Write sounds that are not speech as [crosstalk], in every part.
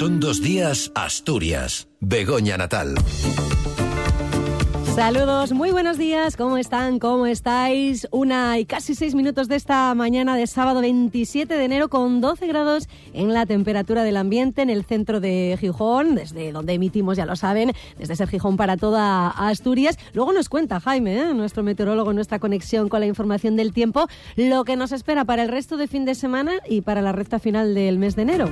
Son dos días Asturias. Begoña Natal. Saludos, muy buenos días, ¿cómo están? ¿Cómo estáis? Una y casi seis minutos de esta mañana de sábado 27 de enero con 12 grados en la temperatura del ambiente en el centro de Gijón, desde donde emitimos, ya lo saben, desde ser Gijón para toda Asturias. Luego nos cuenta Jaime, ¿eh? nuestro meteorólogo, nuestra conexión con la información del tiempo, lo que nos espera para el resto de fin de semana y para la recta final del mes de enero.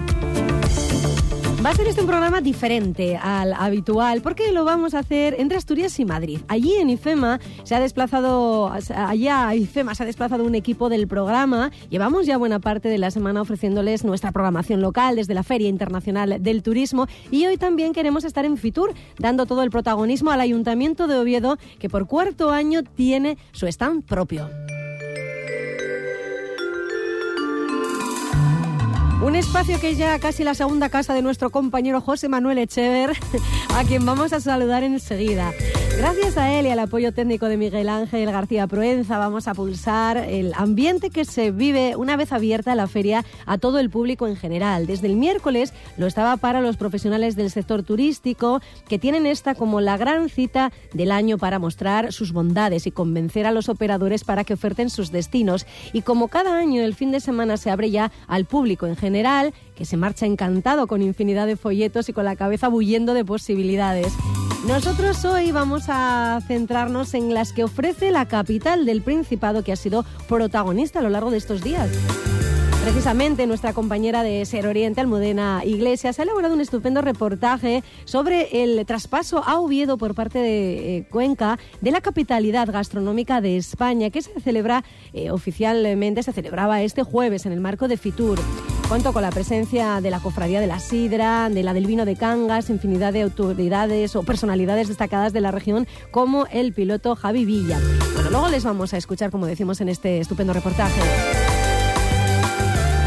Va a ser este un programa diferente al habitual porque lo vamos a hacer entre Asturias y Madrid. Allí en IFEMA se ha desplazado, allá IFEMA se ha desplazado un equipo del programa. Llevamos ya buena parte de la semana ofreciéndoles nuestra programación local desde la Feria Internacional del Turismo y hoy también queremos estar en Fitur dando todo el protagonismo al Ayuntamiento de Oviedo que por cuarto año tiene su stand propio. Un espacio que es ya casi la segunda casa de nuestro compañero José Manuel Echever, a quien vamos a saludar enseguida. Gracias a él y al apoyo técnico de Miguel Ángel García Proenza, vamos a pulsar el ambiente que se vive una vez abierta la feria a todo el público en general. Desde el miércoles lo estaba para los profesionales del sector turístico, que tienen esta como la gran cita del año para mostrar sus bondades y convencer a los operadores para que oferten sus destinos. Y como cada año el fin de semana se abre ya al público en general, que se marcha encantado con infinidad de folletos y con la cabeza bullendo de posibilidades. Nosotros hoy vamos a centrarnos en las que ofrece la capital del Principado que ha sido protagonista a lo largo de estos días. Precisamente nuestra compañera de Ser Oriente, Almudena Iglesias, ha elaborado un estupendo reportaje sobre el traspaso a Oviedo por parte de eh, Cuenca de la capitalidad gastronómica de España, que se celebra eh, oficialmente, se celebraba este jueves en el marco de Fitur. Cuento con la presencia de la Cofradía de la Sidra, de la del Vino de Cangas, infinidad de autoridades o personalidades destacadas de la región, como el piloto Javi Villa. Bueno, luego les vamos a escuchar, como decimos en este estupendo reportaje.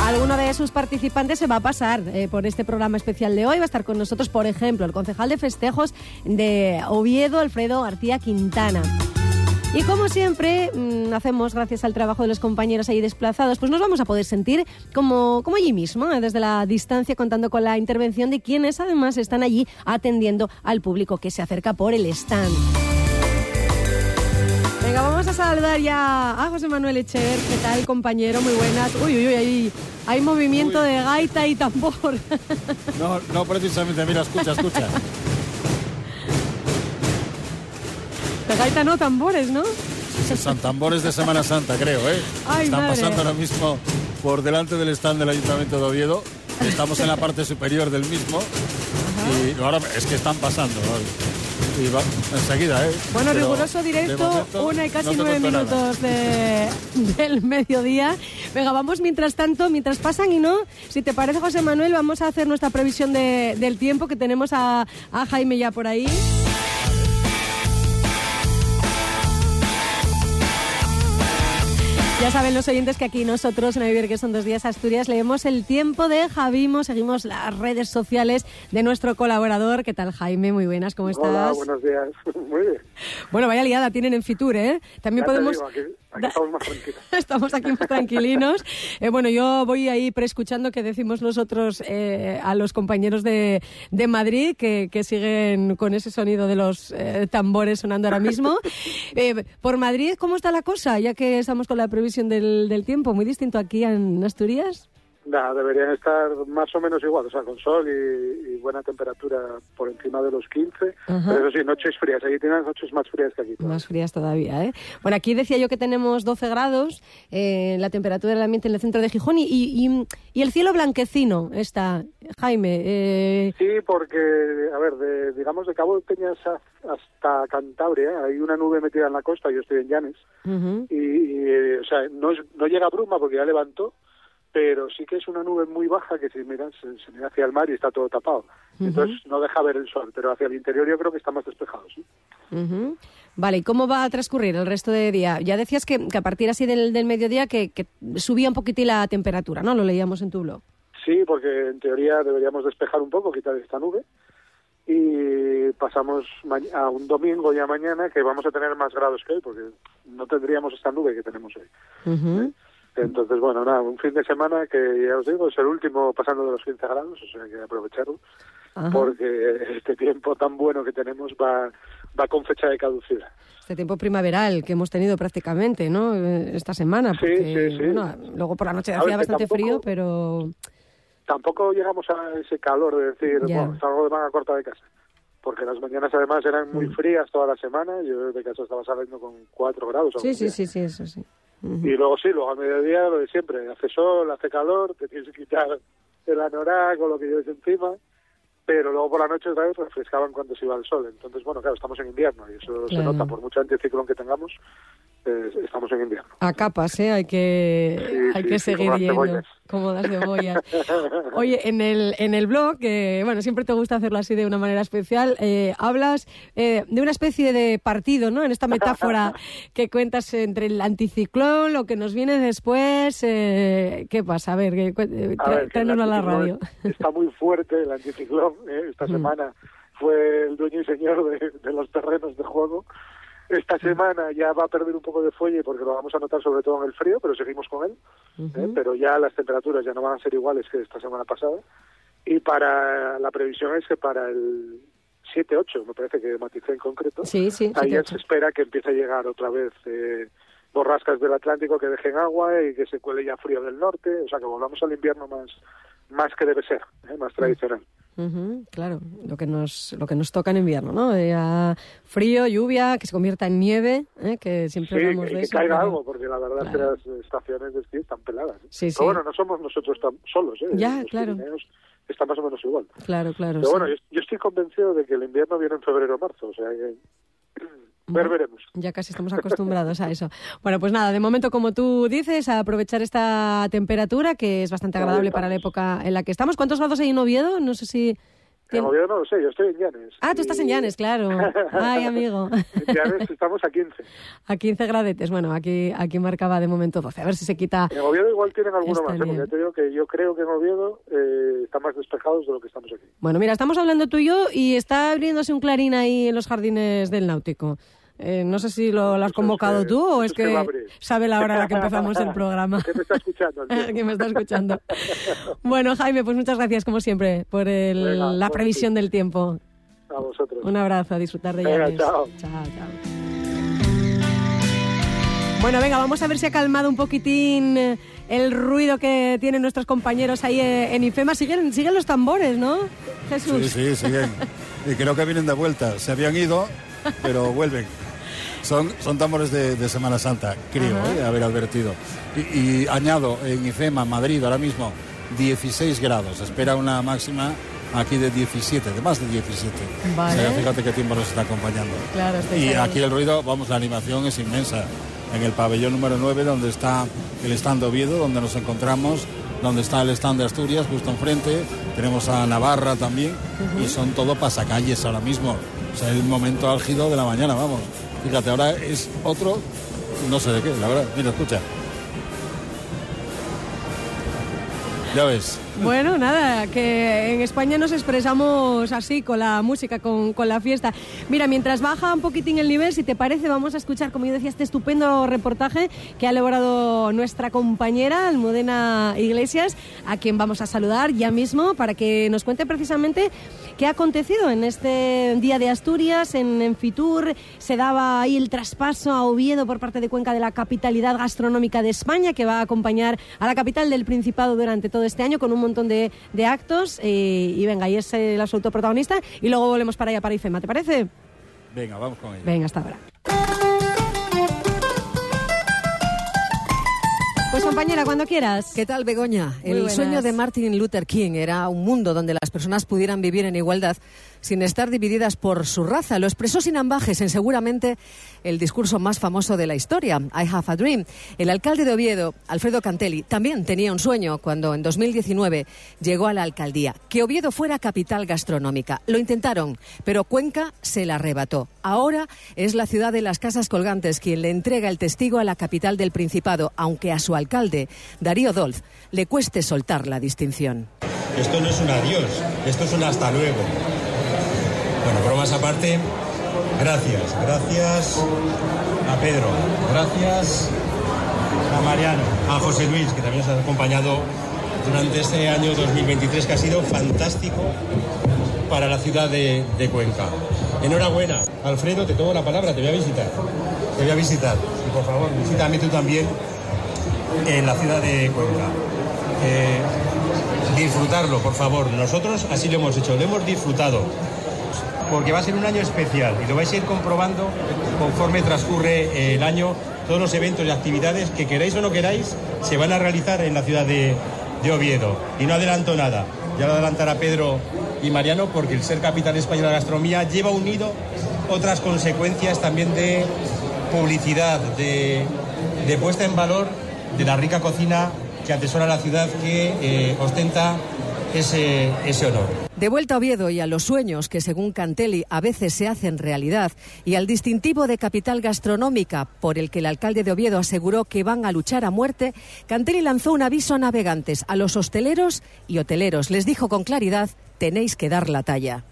Alguno de sus participantes se va a pasar eh, por este programa especial de hoy. Va a estar con nosotros, por ejemplo, el concejal de festejos de Oviedo, Alfredo García Quintana. Y como siempre, mm, hacemos gracias al trabajo de los compañeros ahí desplazados, pues nos vamos a poder sentir como, como allí mismo, ¿eh? desde la distancia, contando con la intervención de quienes además están allí atendiendo al público que se acerca por el stand. Venga, vamos a saludar ya a José Manuel Echever. ¿Qué tal, compañero? Muy buenas. Uy, uy, uy, hay, hay movimiento de gaita y tambor. No, no precisamente, mira, escucha, escucha. [laughs] Gaita no, tambores, ¿no? Son tambores de Semana Santa, creo, ¿eh? Ay, Están madre. pasando ahora mismo por delante del stand del Ayuntamiento de Oviedo. Estamos en la parte superior del mismo. Y ahora es que están pasando. ¿no? Y va enseguida, ¿eh? Bueno, Pero, riguroso directo, una y casi no nueve minutos de- del mediodía. Venga, vamos mientras tanto, mientras pasan y no, si te parece, José Manuel, vamos a hacer nuestra previsión de- del tiempo, que tenemos a, a Jaime ya por ahí. Ya saben los oyentes que aquí nosotros en Vivir que son dos días Asturias leemos el tiempo de Javimo, seguimos las redes sociales de nuestro colaborador. ¿Qué tal Jaime? Muy buenas, ¿cómo estás? Hola, buenos días. [laughs] Muy bien. Bueno, vaya liada tienen en Fitur, ¿eh? También Ya te podemos... digo, aquí, aquí estamos más tranquilos. [laughs] Estamos aquí más tranquilinos. Eh, bueno, yo voy ahí preescuchando que decimos nosotros eh, a los compañeros de, de Madrid que, que siguen con ese sonido de los eh, tambores sonando ahora mismo. [laughs] Eh, por Madrid, ¿cómo está la cosa? Ya que estamos con la previsión del, del tiempo, muy distinto aquí en Asturias. Nada, deberían estar más o menos igual, o sea, con sol y, y buena temperatura por encima de los 15. Ajá. Pero eso sí, noches frías. Allí tienen noches más frías que aquí. Más frías todavía, ¿eh? Bueno, aquí decía yo que tenemos 12 grados, eh, la temperatura del ambiente en el centro de Gijón y, y, el cielo blanquecino está. Jaime, eh, Sí, porque, a ver, de, digamos de Cabo de Peñas hasta Cantabria hay una nube metida en la costa, yo estoy en Llanes, ujú. y, y, eh, o sea, no, es- no llega bruma porque ya levantó, pero sí que es una nube muy baja que si miras se, se mira hacia el mar y está todo tapado. Entonces no deja ver el sol, pero hacia el interior yo creo que está más despejado, ¿sí? Vale, ¿y cómo va a transcurrir el resto de día? Ya decías que, que a partir así del, del mediodía que, que subía un poquitín la temperatura, ¿no? Lo leíamos en tu blog. Sí, porque en teoría deberíamos despejar un poco, quitar esta nube. Y pasamos a un domingo ya mañana que vamos a tener más grados que hoy, porque no tendríamos esta nube que tenemos hoy. Ujú. Entonces, bueno, nada, un fin de semana que ya os digo, es el último pasando de los 15 grados, o sea que hay que aprovecharlo, porque este tiempo tan bueno que tenemos va, va con fecha de caducidad. Este tiempo primaveral que hemos tenido prácticamente, ¿no? Eh, esta semana. Porque, sí, sí, Bueno, luego por la noche hacía bastante frío, pero... Tampoco llegamos a ese calor de decir, bueno, salgo de manga corta de casa porque las mañanas además eran muy mm. frías toda la semana. Yo desde casa estaba saliendo con 4 grados. Sí, sí, sí, sí, eso sí. Y luego sí, luego al mediodía lo de siempre. Hace sol, hace calor, te tienes que quitar el anorak o lo que lleves encima. Pero luego por la noche otra vez refrescaban cuando se iba el sol. Entonces, bueno, claro, estamos en invierno y eso se nota por mucho anticiclón que tengamos estamos en invierno. A capas, ¿eh? Hay que, hay que seguir yendo. Como las [laughs] cebollas. Oye, en el, en el blog, que bueno, siempre te gusta hacerlo así de una manera especial, eh, hablas eh, de una especie de partido, ¿no? En esta metáfora [laughs] que cuentas entre el anticiclón, lo que nos viene después. Eh, ¿Qué pasa? A ver, que, a, la radio. Está muy fuerte el anticiclón. Esta mm. semana fue el dueño y señor de, de los terrenos de juego esta semana ya va a perder un poco de fuelle porque lo vamos a notar sobre todo en el frío, pero seguimos con él. ¿eh? Pero ya las temperaturas ya no van a ser iguales que esta semana pasada. Y para la previsión es que para el 7-8, me parece que maticé en concreto, sí, sí, ahí se espera que empiece a llegar otra vez eh, borrascas del Atlántico que dejen agua y que se cuele ya frío del norte. O sea, que volvamos al invierno más, más que debe ser, ¿eh? más tradicional claro, lo que nos lo que nos toca en invierno, ¿no? frío, lluvia, que se convierta en nieve, ¿eh? que siempre sí, hablamos que, de que caiga algo, porque la verdad es que las estaciones de esquí están peladas. ¿eh? Sí, Pero bueno, no somos nosotros tan solos, ¿eh? Ya, claro. Está más o menos igual. Claro, claro. Pero bueno, yo, yo, estoy convencido de que el invierno viene en febrero o marzo, o sea que Ver, veremos. Ya casi estamos acostumbrados a eso. Bueno, pues nada, de momento, como tú dices, a aprovechar esta temperatura que es bastante agradable para la época en la que estamos. ¿Cuántos grados hay en Oviedo? No sé si... En Oviedo no lo sé, yo estoy en Llanes. Ah, tú estás en Llanes, claro. [laughs] Ay, amigo. en Llanes estamos a 15. A 15 gradetes. Bueno, aquí, aquí marcaba de momento 12. A ver si se quita. En Oviedo igual tienen alguno más, ¿eh? porque te digo que yo creo que en Oviedo eh, está más despejados de lo que estamos aquí. Bueno, mira, estamos hablando tú y yo y está abriéndose un clarín ahí en los jardines del Náutico. Eh, no sé si lo, has convocado tú o es que sabe la hora a la que empezamos el [laughs] programa. que me está escuchando. [laughs] que me está escuchando. [laughs] bueno, Jaime, pues muchas gracias como siempre por la previsión del tiempo. A vosotros. Un abrazo, a disfrutar de ella. Chao. Chao, chao. Bueno, venga, vamos a ver si ha calmado un poquitín el ruido que tienen nuestros compañeros ahí eh, en IFEMA. Siguen, siguen los tambores, ¿no, Jesús? Sí, sí, siguen. Y creo que vienen de vuelta. Se habían ido, pero vuelven. Son, son tambores de, Semana Santa, creo, eh, haber advertido. Y, añado, en IFEMA, Madrid, ahora mismo, 16 grados. Espera una máxima aquí de 17, de más de 17. fíjate qué tiempo nos está acompañando. y aquí el ruido, vamos, la animación es inmensa. En el pabellón número 9, donde está el stand de Oviedo, donde nos encontramos, donde está el stand de Asturias, justo enfrente. Tenemos a Navarra también. Y son todo pasacalles ahora mismo. O sea, el momento álgido de la mañana, vamos. Fíjate, ahora es otro, no sé de qué, la verdad. Mira, escucha. Ya ves. Bueno, nada, que en España nos expresamos así, con la música, con, con, la fiesta. Mira, mientras baja un poquitín el nivel, si te parece, vamos a escuchar, como yo decía, este estupendo reportaje que ha elaborado nuestra compañera Almudena Iglesias, a quien vamos a saludar ya mismo para que nos cuente precisamente qué ha acontecido en este Día de Asturias, en, en Fitur. Se daba ahí el traspaso a Oviedo por parte de Cuenca de la capitalidad gastronómica de España, que va a acompañar a la capital del Principado durante todo este año con un montón de, actos eh, y venga, y es el absoluto protagonista y luego volvemos para allá, para IFEMA, ¿te parece? Venga, vamos con ello. Venga, hasta ahora. Pues compañera, cuando quieras. ¿Qué tal, Begoña? el sueño de Martin Luther King era un mundo donde las personas pudieran vivir en igualdad sin estar divididas por su raza. Lo expresó sin ambajes en seguramente el discurso más famoso de la historia, I Have a Dream. El alcalde de Oviedo, Alfredo Cantelli, también tenía un sueño cuando en 2019 llegó a la alcaldía, que Oviedo fuera capital gastronómica. Lo intentaron, pero Cuenca se la arrebató. Ahora es la ciudad de las casas colgantes quien le entrega el testigo a la capital del Principado, aunque a su alcalde, Darío Dolz, le cueste soltar la distinción. Esto no es un adiós, esto es un hasta luego. Bueno, bromas aparte, gracias, gracias a Pedro, gracias a Mariano, a José Luis, que también nos ha acompañado durante este año 2023, que ha sido fantástico para la ciudad de, Cuenca. Enhorabuena. Alfredo, te tomo la palabra, te voy a visitar. Te voy a visitar. Y por favor, visítame tú también en la ciudad de Cuenca. Eh, disfrutarlo, por favor. Nosotros así lo hemos hecho, lo hemos disfrutado. Porque va a ser un año especial y lo vais a ir comprobando conforme transcurre el año. Todos los eventos y actividades que queráis o no queráis se van a realizar en la ciudad de, de Oviedo. Y no adelanto nada, ya lo adelantará Pedro y Mariano, porque el ser capital español de gastronomía lleva unido otras consecuencias también de publicidad, de, de puesta en valor de la rica cocina que atesora la ciudad que eh, ostenta ese, ese honor. De vuelta a Oviedo y a los sueños que, según Cantelli, a veces se hacen realidad, y al distintivo de capital gastronómica por el que el alcalde de Oviedo aseguró que van a luchar a muerte, Cantelli lanzó un aviso a navegantes, a los hosteleros y hoteleros. Les dijo con claridad, tenéis que dar la talla.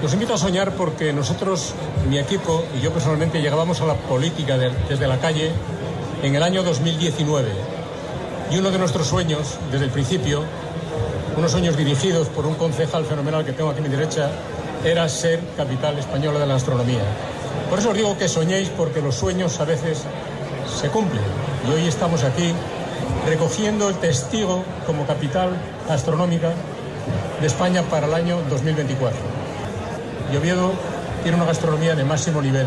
Los invito a soñar porque nosotros, mi equipo y yo personalmente llegábamos a la política desde la calle en el año 2019 y uno de nuestros sueños, desde el principio, unos sueños dirigidos por un concejal fenomenal que tengo aquí a mi derecha, era ser capital española de la astronomía. Por eso os digo que soñéis porque los sueños a veces se cumplen. Y hoy estamos aquí recogiendo el testigo como capital astronómica de España para el año 2024. Y Oviedo tiene una gastronomía de máximo nivel,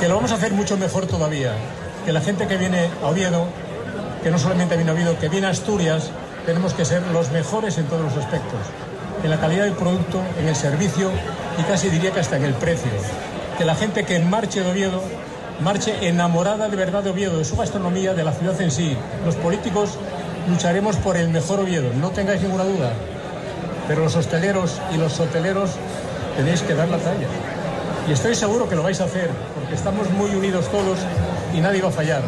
que lo vamos a hacer mucho mejor todavía, que la gente que viene a Oviedo que no solamente viene Oviedo, que viene Asturias, tenemos que ser los mejores en todos los aspectos, en la calidad del producto, en el servicio y casi diría que hasta en el precio. Que la gente que marche de Oviedo marche enamorada de verdad de Oviedo, de su gastronomía, de la ciudad en sí. Los políticos lucharemos por el mejor Oviedo, no tengáis ninguna duda. Pero los hosteleros y los hoteleros tenéis que dar la talla. Y estoy seguro que lo vais a hacer, porque estamos muy unidos todos y nadie va a fallar.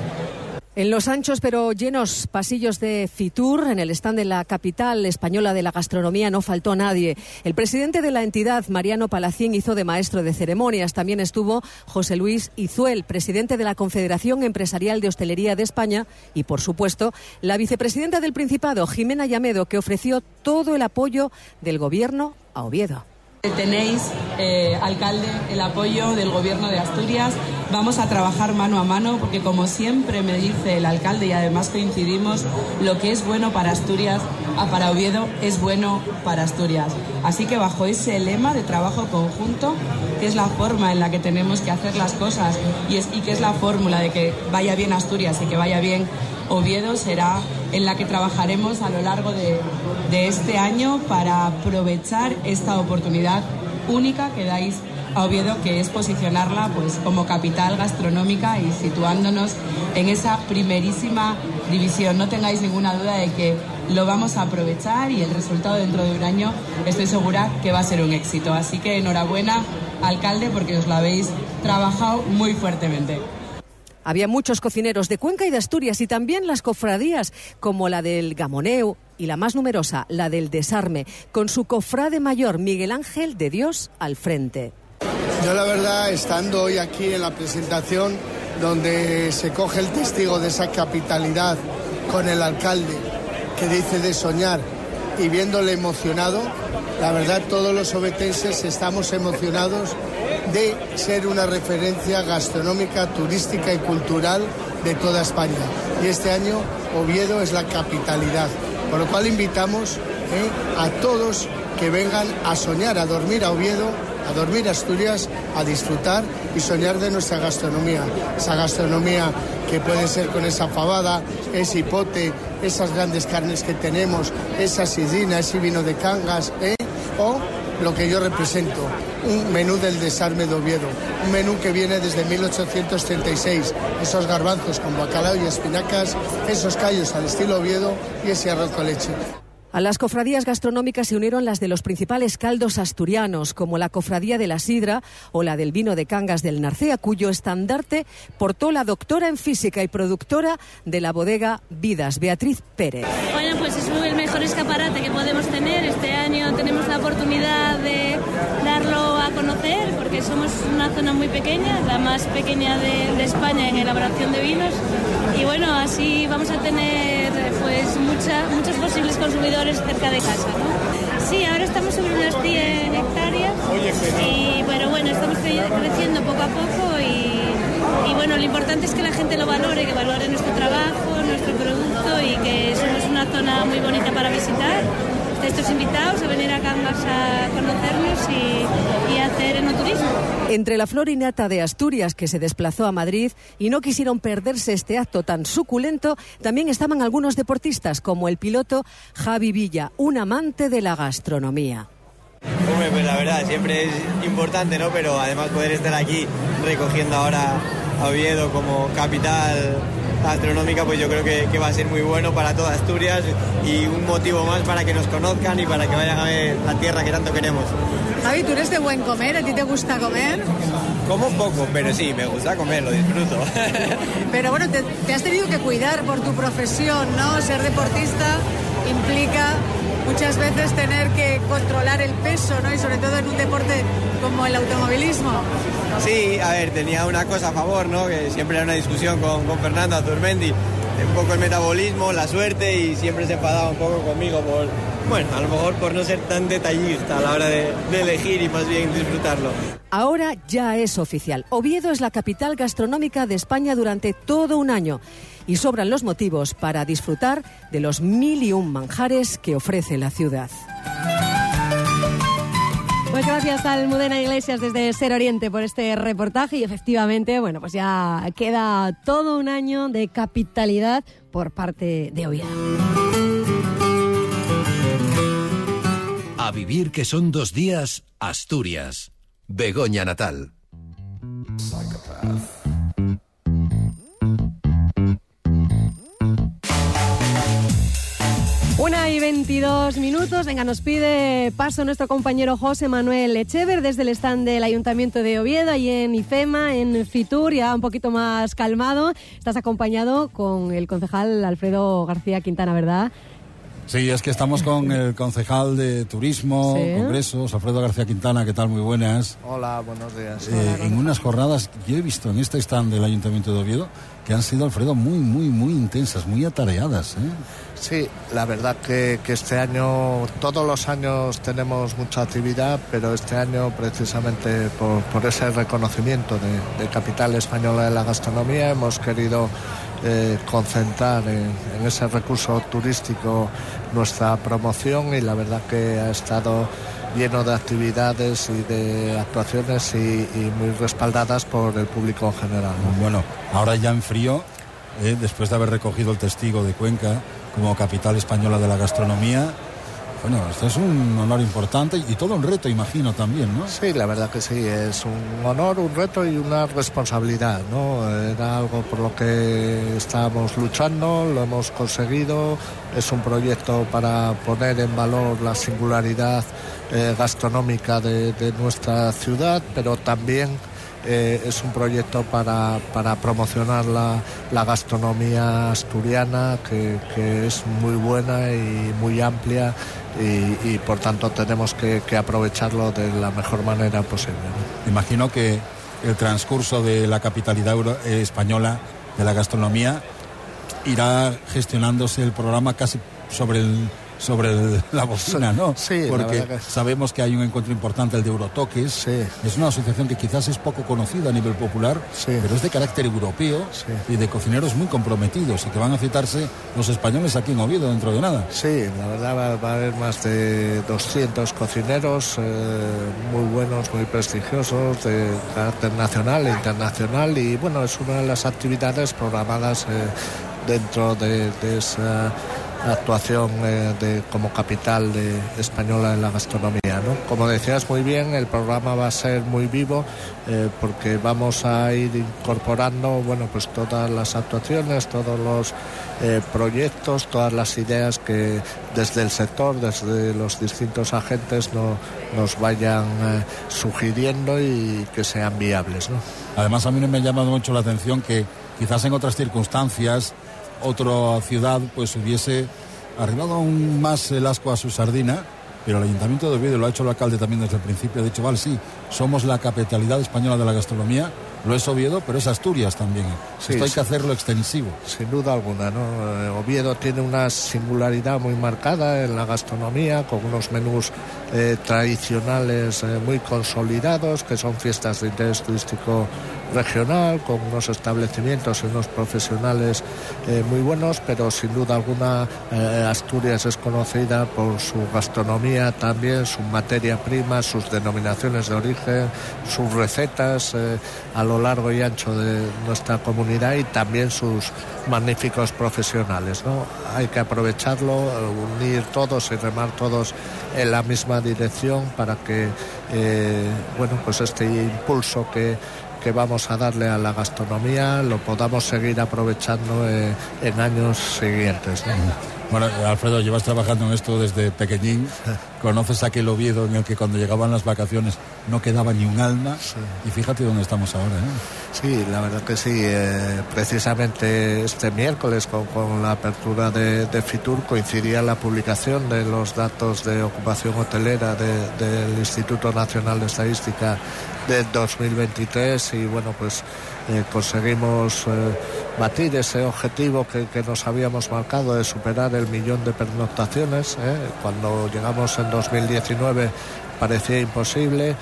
En los anchos pero llenos pasillos de Fitur, en el stand de la capital española de la gastronomía, no faltó nadie. El presidente de la entidad, Mariano Palacín, hizo de maestro de ceremonias. También estuvo José Luis Izuel, presidente de la Confederación Empresarial de Hostelería de España, y, por supuesto, la vicepresidenta del Principado, Jimena Llamedo, que ofreció todo el apoyo del Gobierno a Oviedo. Tenéis, eh, alcalde, el apoyo del Gobierno de Asturias. Vamos a trabajar mano a mano porque, como siempre me dice el alcalde, y además coincidimos, lo que es bueno para Asturias, ah, para Oviedo, es bueno para Asturias. Así que bajo ese lema de trabajo conjunto, que es la forma en la que tenemos que hacer las cosas y, que es la fórmula de que vaya bien Asturias y que vaya bien Oviedo será en la que trabajaremos a lo largo de, este año para aprovechar esta oportunidad única que dais a Oviedo, que es posicionarla pues, como capital gastronómica y situándonos en esa primerísima división. No tengáis ninguna duda de que lo vamos a aprovechar y el resultado dentro de un año estoy segura que va a ser un éxito. Así que enhorabuena, alcalde, porque os lo habéis trabajado muy fuertemente. Había muchos cocineros de Cuenca y de Asturias y también las cofradías, como la del Gamoneu y la más numerosa, la del Desarme, con su cofrade mayor Miguel Ángel de Dios al frente. Yo la verdad, estando hoy aquí en la presentación, donde se coge el testigo de esa capitalidad con el alcalde, que dice de soñar, y viéndole emocionado, la verdad todos los obetenses estamos emocionados de ser una referencia gastronómica, turística y cultural de toda España. Y este año Oviedo es la capitalidad, por lo cual invitamos eh, a todos que vengan a soñar, a dormir a Oviedo, a dormir a Asturias, a disfrutar y soñar de nuestra gastronomía. Esa gastronomía que puede ser con esa fabada, ese hipote, esas grandes carnes que tenemos, esa sidina, ese vino de cangas, ¿eh? o lo que yo represento, un menú del desarme de Oviedo, un menú que viene desde 1836, esos garbanzos con bacalao y espinacas, esos callos al estilo Oviedo y ese arroz con leche. A las cofradías gastronómicas se unieron las de los principales caldos asturianos, como la cofradía de la sidra o la del vino de Cangas del Narcea, cuyo estandarte portó la doctora en física y productora de la bodega Vidas, Beatriz Pérez. Bueno, pues es el mejor escaparate que podemos tener. Este año tenemos la oportunidad de darlo a conocer, porque somos una zona muy pequeña, la más pequeña de, España en elaboración de vinos. Y bueno, así vamos a tener pues muchos posibles consumidores cerca de casa. ¿no? Sí, ahora estamos sobre unas 10 hectáreas. Y bueno, bueno, estamos creciendo poco a poco y, y bueno, lo importante es que la gente lo valore, que valore nuestro trabajo, nuestro producto y que somos una zona muy bonita para visitar estos invitados a venir a Cangas a conocernos Entre la flor innata de Asturias que se desplazó a Madrid y no quisieron perderse este acto tan suculento, también estaban algunos deportistas como el piloto Javi Villa, un amante de la gastronomía. Hombre, pues la verdad, siempre es importante, ¿no? Pero además poder estar aquí recogiendo ahora a Oviedo como capital astronómica, pues yo creo que, va a ser muy bueno para toda Asturias y un motivo más para que nos conozcan y para que vayan a ver la tierra que tanto queremos. Javi, tú eres de buen comer, ¿a ti te gusta comer? Como poco, pero sí, me gusta comer, lo disfruto. [laughs] pero bueno, te, te has tenido que cuidar por tu profesión, ¿no? Ser deportista implica muchas veces tener que controlar el peso, ¿no? Y sobre todo en un deporte como el automovilismo. Sí, a ver, tenía una cosa a favor, ¿no? Que siempre era una discusión con, con Fernando Azurmendi, un poco el metabolismo, la suerte y siempre se enfadaba un poco conmigo por, bueno, a lo mejor por no ser tan detallista a la hora de, de, elegir y más bien disfrutarlo. Ahora ya es oficial. Oviedo es la capital gastronómica de España durante todo un año y sobran los motivos para disfrutar de los mil y un manjares que ofrece la ciudad. Pues gracias al Mudena Iglesias desde Ser Oriente por este reportaje y efectivamente, bueno, pues ya queda todo un año de capitalidad por parte de Oviedo. A vivir que son dos días, Asturias. Begoña Natal. Una y 22 minutos. Venga, nos pide paso nuestro compañero José Manuel Echever desde el stand del Ayuntamiento de Oviedo y en IFEMA, en Fitur, ya un poquito más calmado. Estás acompañado con el concejal Alfredo García Quintana, ¿verdad? Sí, es que estamos con el concejal de Turismo, Congresos, Alfredo García Quintana, ¿qué tal? Muy buenas. Hola, buenos días. Eh, en unas jornadas, yo he visto en este stand del Ayuntamiento de Oviedo, que han sido, Alfredo, muy, muy, muy intensas, muy atareadas. ¿eh? Sí, la verdad que, este año, todos los años tenemos mucha actividad, pero este año precisamente por, ese reconocimiento de, capital española de la gastronomía hemos querido eh, concentrar en, ese recurso turístico nuestra promoción y la verdad que ha estado lleno de actividades y de actuaciones y, muy respaldadas por el público en general. Bueno, ahora ya en frío, eh, después de haber recogido el testigo de Cuenca como capital española de la gastronomía, bueno, esto es un honor importante y todo un reto, imagino también, ¿no? Sí, la verdad que sí, es un honor, un reto y una responsabilidad, ¿no? Era algo por lo que estábamos luchando, lo hemos conseguido, es un proyecto para poner en valor la singularidad eh, gastronómica de, nuestra ciudad, pero también eh, es un proyecto para, para promocionar la, la, gastronomía asturiana, que, que, es muy buena y muy amplia y, por tanto tenemos que, aprovecharlo de la mejor manera posible. Imagino que el transcurso de la capitalidad española de la gastronomía irá gestionándose el programa casi sobre el sobre la bocina, ¿no? Sí, porque sabemos que hay un encuentro importante, el de Eurotoques. Sí. Es una asociación que quizás es poco conocida a nivel popular, pero es de carácter europeo y de cocineros muy comprometidos y que van a citarse los españoles aquí en Oviedo dentro de nada. Sí, la verdad va, a haber más de 200 cocineros eh, muy buenos, muy prestigiosos, de carácter nacional e internacional y bueno, es una de las actividades programadas eh, dentro de, de esa actuación eh, de, como capital de, española en la gastronomía. ¿no? Como decías muy bien, el programa va a ser muy vivo eh, porque vamos a ir incorporando bueno, pues todas las actuaciones, todos los eh, proyectos, todas las ideas que desde el sector, desde los distintos agentes no, nos vayan sugiriendo y que sean viables. ¿no? Además, a mí me ha llamado mucho la atención que quizás en otras circunstancias otra ciudad pues hubiese arribado aún más el asco a su sardina pero el Ayuntamiento de Oviedo, lo ha hecho el alcalde también desde el principio, ha dicho, vale, sí, somos la capitalidad española de la gastronomía, lo es Oviedo, pero es Asturias también. Esto hay que hacerlo extensivo. Sin duda alguna, ¿no? Eh, Oviedo tiene una singularidad muy marcada en la gastronomía, con unos menús eh, tradicionales eh, muy consolidados, que son fiestas de interés turístico regional, con unos establecimientos y unos profesionales muy buenos, pero sin duda alguna Asturias es conocida por su gastronomía también, su materia prima, sus denominaciones de origen, sus recetas a lo largo y ancho de nuestra comunidad y también sus magníficos profesionales. ¿no? Hay que aprovecharlo, unir todos y remar todos en la misma dirección para que eh, bueno, pues este impulso que, que vamos a darle a la gastronomía lo podamos seguir aprovechando eh, en años siguientes. Bueno, Alfredo, llevas trabajando en esto desde pequeñín. [laughs] Conoces aquel Oviedo en el que cuando llegaban las vacaciones no quedaba ni un alma. Y fíjate dónde estamos ahora. ¿eh? Sí, la verdad que sí. Eh, precisamente este miércoles, con, la apertura de, Fitur, coincidía la publicación de los datos de ocupación hotelera del Instituto Nacional de Estadística de 2023. Y bueno, pues eh, conseguimos eh, batir ese objetivo que, nos habíamos marcado de superar el millón de pernoctaciones. Eh. Cuando llegamos en 2019 parecía imposible.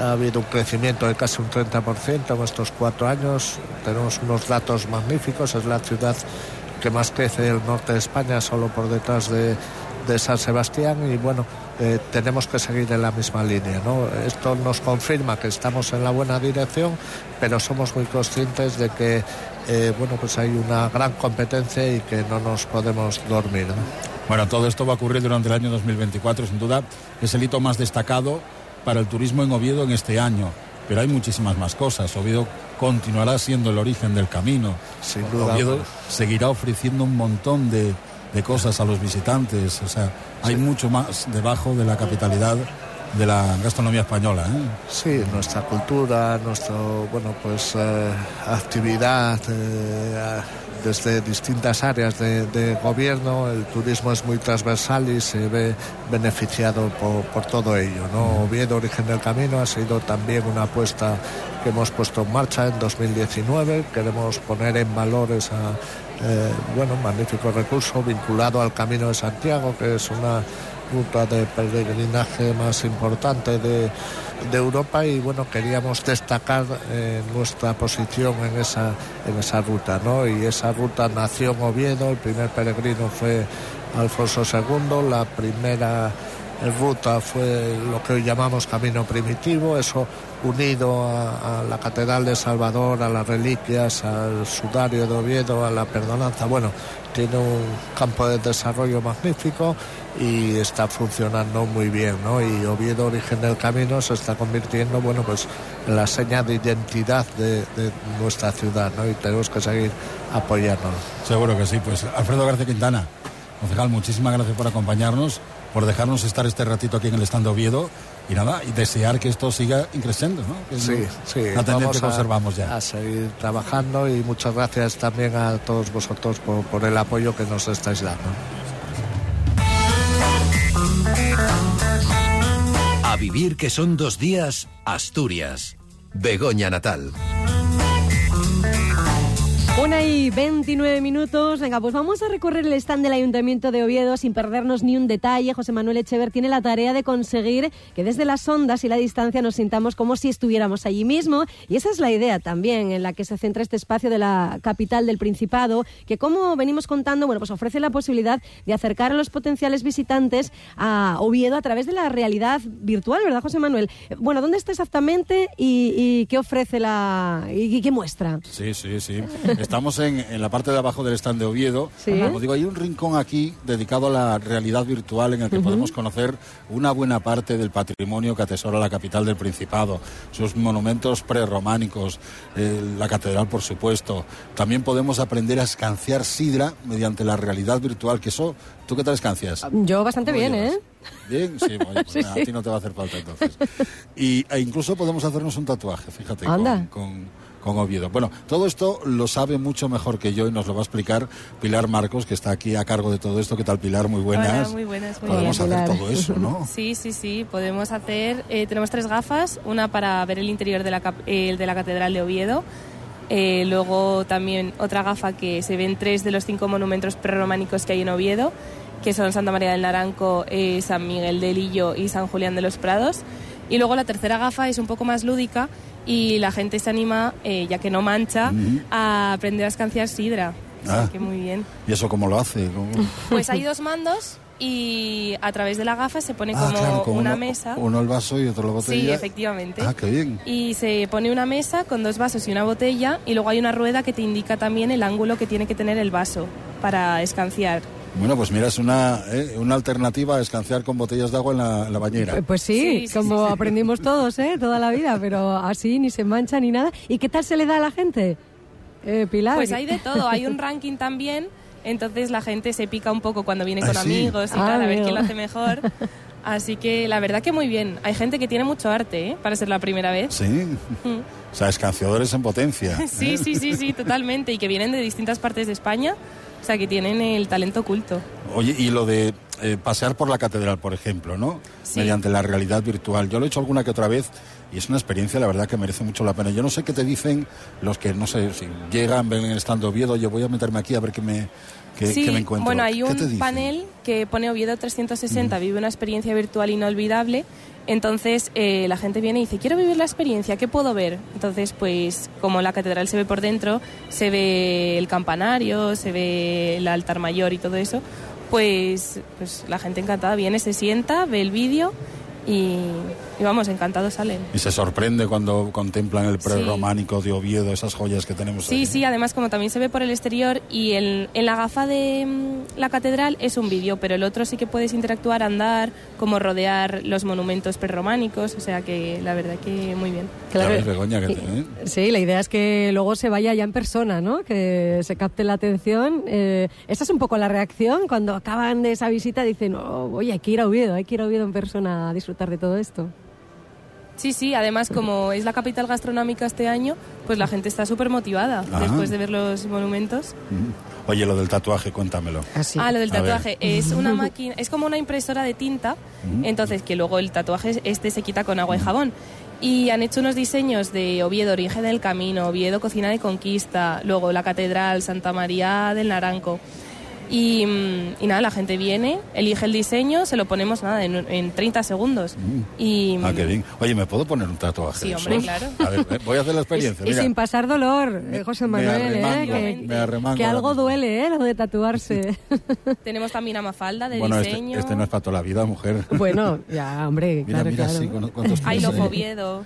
Ha habido un crecimiento de casi un 30% en estos cuatro años. Tenemos unos datos magníficos. Es la ciudad que más crece del norte de España, solo por detrás de, de San Sebastián. Y bueno, eh, tenemos que seguir en la misma línea. ¿no? Esto nos confirma que estamos en la buena dirección, pero somos muy conscientes de que eh, bueno, pues hay una gran competencia y que no nos podemos dormir. Bueno, todo esto va a ocurrir durante el año 2024, sin duda es el hito más destacado para el turismo en Oviedo en este año. Pero hay muchísimas más cosas. Oviedo continuará siendo el origen del camino. Sin duda. Oviedo seguirá ofreciendo un montón de, de cosas a los visitantes. O sea, hay mucho más debajo de la capitalidad de la gastronomía española. ¿eh? Sí, nuestra cultura, nuestra bueno, pues, eh, actividad eh, desde distintas áreas de, gobierno, el turismo es muy transversal y se ve beneficiado por, todo ello. ¿no? Oviedo, Origen del Camino, ha sido también una apuesta que hemos puesto en marcha en 2019. Queremos poner en valor esa eh, bueno, magnífico recurso vinculado al Camino de Santiago, que es una ruta de peregrinaje más importante de, Europa y bueno, queríamos destacar eh, nuestra posición en esa, en esa ruta, ¿no? Y esa ruta nació en Oviedo, el primer peregrino fue Alfonso II, la primera ruta fue lo que hoy llamamos camino primitivo, eso unido a, la Catedral de Salvador, a las reliquias, al sudario de Oviedo, a la perdonanza. Bueno, tiene un campo de desarrollo magnífico y está funcionando muy bien, ¿no? Y Oviedo, origen del camino, se está convirtiendo, bueno, pues en la seña de identidad de, nuestra ciudad, ¿no? Y tenemos que seguir apoyándonos. Seguro que sí, pues Alfredo García Quintana, concejal, muchísimas gracias por acompañarnos por dejarnos estar este ratito aquí en el stand de Oviedo y nada, y desear que esto siga increciendo, ¿no? sí, sí. La tendencia que observamos ya. A seguir trabajando y muchas gracias también a todos vosotros por, por el apoyo que nos estáis dando. A vivir que son dos días, Asturias. Begoña Natal. Una y 29 minutos. Venga, pues vamos a recorrer el stand del Ayuntamiento de Oviedo sin perdernos ni un detalle. José Manuel Echever tiene la tarea de conseguir que desde las ondas y la distancia nos sintamos como si estuviéramos allí mismo. Y esa es la idea también en la que se centra este espacio de la capital del Principado, que como venimos contando, bueno, pues ofrece la posibilidad de acercar a los potenciales visitantes a Oviedo a través de la realidad virtual, ¿verdad, José Manuel? Bueno, ¿dónde está exactamente y, qué ofrece la y qué muestra? Sí, sí, sí. [laughs] Estamos en, la parte de abajo del stand de Oviedo. Como digo, hay un rincón aquí dedicado a la realidad virtual en el que podemos conocer una buena parte del patrimonio que atesora la capital del Principado, sus monumentos prerrománicos, eh, la catedral, por supuesto. También podemos aprender a escanciar sidra mediante la realidad virtual, que eso, ¿tú qué tal escancias? Yo bastante bien, ¿eh? Bien, sí, [laughs] pues a ti no te va a hacer falta entonces. Y, e incluso podemos hacernos un tatuaje, fíjate, con con Oviedo. Bueno, todo esto lo sabe mucho mejor que yo y nos lo va a explicar Pilar Marcos, que está aquí a cargo de todo esto. ¿Qué tal, Pilar? Muy buenas. Hola, muy buenas. Muy Podemos hacer todo eso, ¿no? [laughs] Sí, sí, sí. Podemos hacer. Eh, tenemos tres gafas: una para ver el interior de la, eh, de la Catedral de Oviedo. Eh, luego también otra gafa que se ven tres de los cinco monumentos prerrománicos que hay en Oviedo, que son Santa María del Naranco, San Miguel del Lillo y San Julián de los Prados. Y luego la tercera gafa es un poco más lúdica y la gente se anima, eh, ya que no mancha, a aprender a escanciar sidra. Ah. que muy bien. ¿Y eso cómo lo hace? Pues hay dos mandos y a través de la gafa se pone ah, como, una mesa. Uno el vaso y otro la botella. Sí, efectivamente. Ah, qué bien. Y se pone una mesa con dos vasos y una botella y luego hay una rueda que te indica también el ángulo que tiene que tener el vaso para escanciar. Bueno, pues mira, es una, eh, una alternativa a escanciar con botellas de agua en la, bañera. Pues, pues sí, como aprendimos todos, ¿eh? Toda la vida, pero así ni se mancha ni nada. ¿Y qué tal se le da a la gente, eh, Pilar? Pues hay de todo, hay un ranking también, entonces la gente se pica un poco cuando viene con amigos y ah, tal, a ver quién lo hace mejor. [laughs] Así que la verdad que muy bien. Hay gente que tiene mucho arte, ¿eh? Para ser la primera vez. Sí. Mm. O sea, escanciadores en potencia. [laughs] sí, sí, sí, sí, totalmente. Y que vienen de distintas partes de España o sea, que tienen el talento oculto. Oye, y lo de eh, pasear por la catedral, por ejemplo, ¿no? Mediante la realidad virtual. Yo lo he hecho alguna que otra vez y es una experiencia, la verdad, que merece mucho la pena. Yo no sé qué te dicen los que, no sé, si llegan, ven estando Oviedo, yo voy a meterme aquí a ver qué me, qué, me encuentro. Bueno, hay un panel que pone Oviedo 360, vive una experiencia virtual inolvidable entonces eh, la gente viene y dice, quiero vivir la experiencia, ¿qué puedo ver? Entonces, pues como la catedral se ve por dentro, se ve el campanario, se ve el altar mayor y todo eso, pues, pues la gente encantada viene, se sienta, ve el vídeo y, vamos, encantados salen. Y se sorprende cuando contemplan el prerrománico de Oviedo, esas joyas que tenemos Sí, sí, además como también se ve por el exterior y en la gafa de mm, la catedral es un vídeo, pero el otro sí que puedes interactuar, andar, como rodear los monumentos prerrománicos, o sea que la verdad que muy bien. Claro, Begoña, que Sí, la idea es que luego se vaya ya en persona, ¿no? Que se capte la atención. Eh, esa es un poco la reacción cuando acaban de esa visita, dicen, oh, oye, hay que ir a Oviedo, hay que ir a Oviedo en persona a disfrutar de todo esto. Sí, sí, además como es la capital gastronómica este año, pues la gente está súper motivada después de ver los monumentos. Oye, lo del tatuaje, cuéntamelo. Ah, ah lo del tatuaje. Es una máquina, es como una impresora de tinta, entonces que luego el tatuaje este se quita con agua y jabón. Y han hecho unos diseños de Oviedo, Origen del Camino, Oviedo, Cocina de Conquista, luego la Catedral, Santa María del Naranco. Y, y, nada, la gente viene, elige el diseño, se lo ponemos nada en, en 30 segundos. Mm. Y, ah, qué bien. Oye, ¿me puedo poner un tatuaje? Sí, hombre, claro. A ver, voy a hacer la experiencia. Y, sin pasar dolor, eh, José Manuel, ¿eh? que, que algo duele, ¿eh? Lo de tatuarse. [laughs] Tenemos también Amafalda de bueno, este, diseño. Este, no es para toda la vida, mujer. Bueno, ya, hombre, mira, claro, mira, claro. Sí, Hay loco Oviedo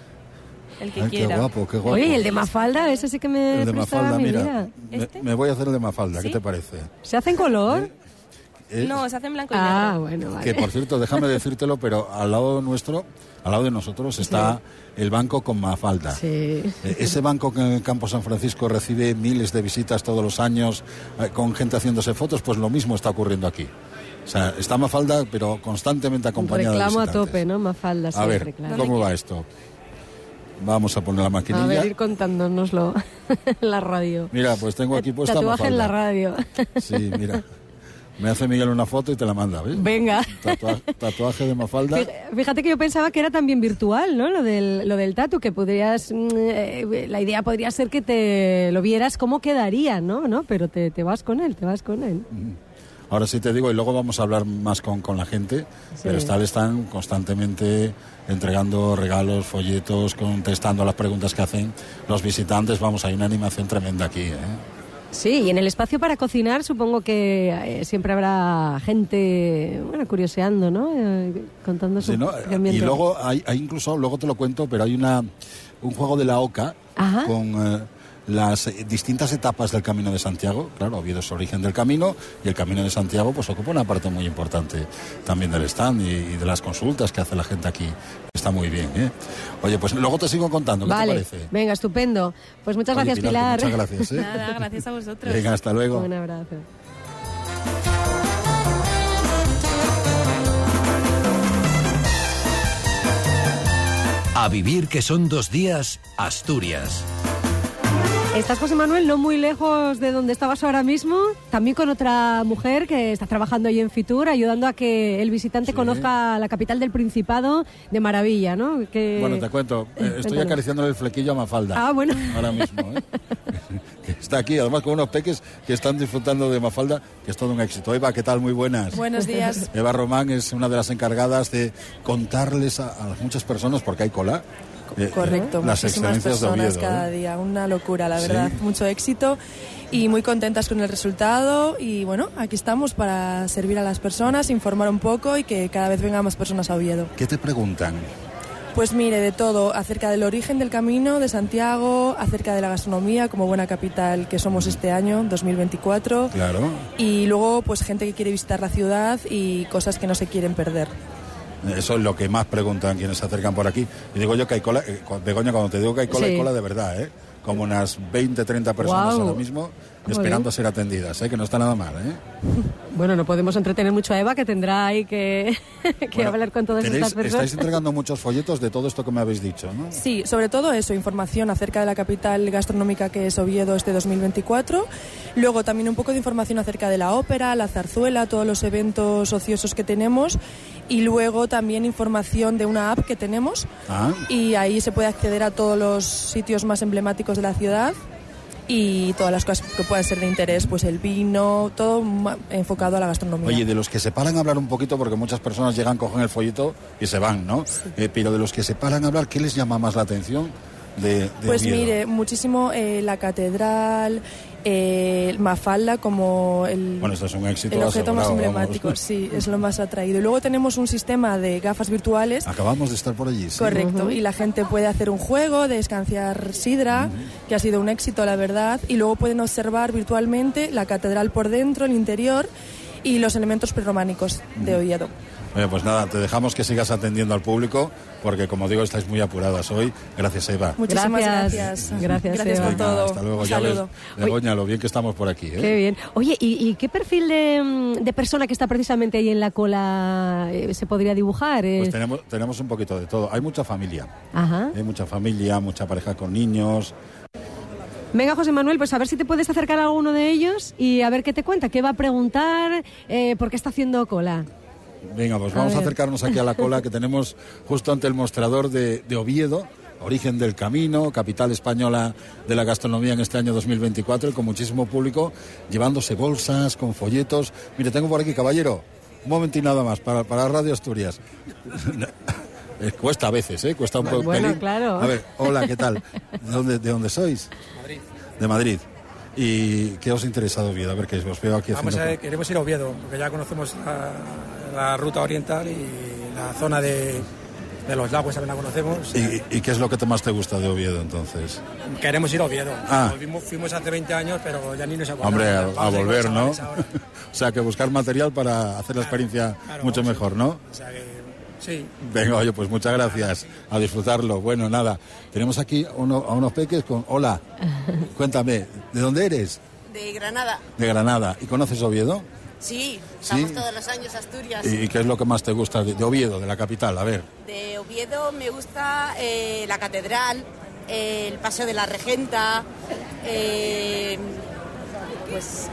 el que quiera. Qué guapo, qué guapo. Oye, el de Mafalda, ese sí que me El de Mafalda, mira, ¿Este? me, voy a hacer el de Mafalda, ¿qué te parece? ¿Se hace en color? ¿Eh? No, se hace en blanco y ah, negro. bueno, vale. Que por cierto, déjame decírtelo, pero al lado nuestro, al lado de nosotros está el banco con Mafalda. Sí. Eh, ese banco que en el Campo San Francisco recibe miles de visitas todos los años eh, con gente haciéndose fotos, pues lo mismo está ocurriendo aquí. O sea, está Mafalda, pero constantemente acompañada Reclamo de a tope, ¿no? Mafalda, A ver, ¿cómo va esto? Vamos a poner la maquinilla. A ver, ir contándonoslo [laughs] la radio. Mira, pues tengo aquí puesta Tatuaje en la radio. Sí, mira. Me hace Miguel una foto y te la manda, ¿ves? Venga. tatuaje de Mafalda. Fíjate que yo pensaba que era también virtual, ¿no? Lo del, lo del tatu, que podrías... Mm, eh, la idea podría ser que te lo vieras cómo quedaría, ¿no? ¿No? Pero te, te vas con él, te vas con él. Ahora sí te digo, y luego vamos a hablar más con, con la gente, pero tal están constantemente entregando regalos, folletos, contestando las preguntas que hacen los visitantes. Vamos, hay una animación tremenda aquí, ¿eh? Sí, y en el espacio para cocinar supongo que eh, siempre habrá gente, bueno, curioseando, ¿no? Eh, contando su Y luego hay, hay, incluso, luego te lo cuento, pero hay una un juego de la OCA con eh, las distintas etapas del Camino de Santiago. Claro, Oviedo es origen del camino y el Camino de Santiago pues ocupa una parte muy importante también del stand y, de las consultas que hace la gente aquí. Está muy bien, ¿eh? Oye, pues luego te sigo contando, ¿qué te parece? Venga, estupendo. Pues muchas gracias, Pilar. Muchas gracias. ¿eh? [laughs] Nada, gracias a vosotros. Venga, hasta luego. Un abrazo. A vivir que son dos días, Asturias. Estás, José Manuel, no muy lejos de donde estabas ahora mismo, también con otra mujer que está trabajando ahí en Fitur, ayudando a que el visitante conozca la capital del Principado de maravilla, ¿no? Bueno, te cuento, eh, estoy acariciando el flequillo a Mafalda. Ah, bueno. Ahora mismo, ¿eh? [laughs] que está aquí, además con unos peques que están disfrutando de Mafalda, que es todo un éxito. Eva, ¿qué tal? Muy buenas. Buenos días. Eva Román es una de las encargadas de contarles a, a muchas personas, porque hay cola, eh, Correcto, las muchísimas personas cada ¿eh? día, una locura, la verdad, mucho éxito y muy contentas con el resultado y bueno, aquí estamos para servir a las personas, informar un poco y que cada vez vengan más personas a Oviedo. ¿Qué te preguntan? Pues mire, de todo, acerca del origen del camino de Santiago, acerca de la gastronomía como buena capital que somos este año, 2024. Claro. Y luego, pues gente que quiere visitar la ciudad y cosas que no se quieren perder. Eso es lo que más preguntan quienes se acercan por aquí. Y digo yo que hay cola, eh, Begoña, cuando te digo que hay cola, hay cola de verdad, ¿eh? Como unas 20, 30 personas ahora mismo esperando a ser atendidas, ¿eh? que no está nada mal. ¿eh? [laughs] Bueno, no podemos entretener mucho a Eva, que tendrá ahí que, [laughs] hablar con todas estas personas. Estáis entregando [laughs] muchos folletos de todo esto que me habéis dicho, ¿no? Sí, sobre todo eso, información acerca de la capital gastronómica que es Oviedo este 2024. Luego también un poco de información acerca de la ópera, la zarzuela, todos los eventos ociosos que tenemos. Y luego también información de una app que tenemos. Ah. Y ahí se puede acceder a todos los sitios más emblemáticos de la ciudad y todas las cosas que puedan ser de interés, pues el vino, todo enfocado a la gastronomía. Oye, de los que se paran a hablar un poquito, porque muchas personas llegan, cogen el follito y se van, ¿no? Eh, pero de los que se paran a hablar, ¿qué les llama más la atención? De, pues mire, muchísimo eh, la catedral, eh, Mafalda como el, bueno, esto es un éxito el objeto más emblemático, sí, es lo más atraído. Y luego tenemos un sistema de gafas virtuales. Acabamos de estar por allí, sí. Correcto, y la gente puede hacer un juego de escanciar sidra, que ha sido un éxito, la verdad, y luego pueden observar virtualmente la catedral por dentro, el interior y los elementos prerrománicos de Oviedo pues nada, te dejamos que sigas atendiendo al público, porque como digo, estáis muy apuradas hoy. Gracias, Eva. Muchísimas gracias. Gracias, gracias por todo. Hasta luego. ya ves, Begoña, lo bien que estamos por aquí. ¿eh? Qué bien. Oye, ¿y, qué perfil de, persona que está precisamente ahí en la cola eh, se podría dibujar? Pues tenemos, tenemos un poquito de todo. Hay mucha familia. Ajá. Hay mucha familia, mucha pareja con niños. Venga, José Manuel, pues a ver si te puedes acercar a alguno de ellos y a ver qué te cuenta, qué va a preguntar, eh, por qué está haciendo cola. Venga, pues vamos a, acercarnos aquí a la cola que tenemos justo ante el mostrador de, Oviedo, origen del camino, capital española de la gastronomía en este año 2024 y con muchísimo público llevándose bolsas con folletos. Mire, tengo por aquí, caballero, un momento y nada más para, para Radio Asturias. [laughs] Eh, cuesta a veces, ¿eh? Cuesta un poco. Bueno, claro. A ver, hola, ¿qué tal? [laughs] ¿De dónde, de dónde sois? Madrid. De Madrid. ¿Y qué os ha interesado Oviedo? A ver, que os veo aquí Vamos a queremos ir a Oviedo, porque ya conocemos la, ruta oriental y la zona de, los lagos también la conocemos. ¿Y, qué es lo que más te gusta de Oviedo entonces? Queremos ir a Oviedo. Ah. Fuimos, hace 20 años, pero ya ni nos acordamos. Hombre, a, volver, ¿no? [laughs] o sea, que buscar material para hacer la experiencia mucho mejor, ¿no? O sea que Sí. Venga, oye, pues muchas gracias. A disfrutarlo. Bueno, nada. Tenemos aquí a unos peques con. Hola. [laughs] Cuéntame, ¿de dónde eres? De Granada. De Granada. ¿Y conoces Oviedo? Sí, estamos todos los años Asturias. ¿Y qué es lo que más te gusta de, Oviedo, de la capital? A ver. De Oviedo me gusta eh, la catedral, eh, el Paseo de la Regenta, eh, pues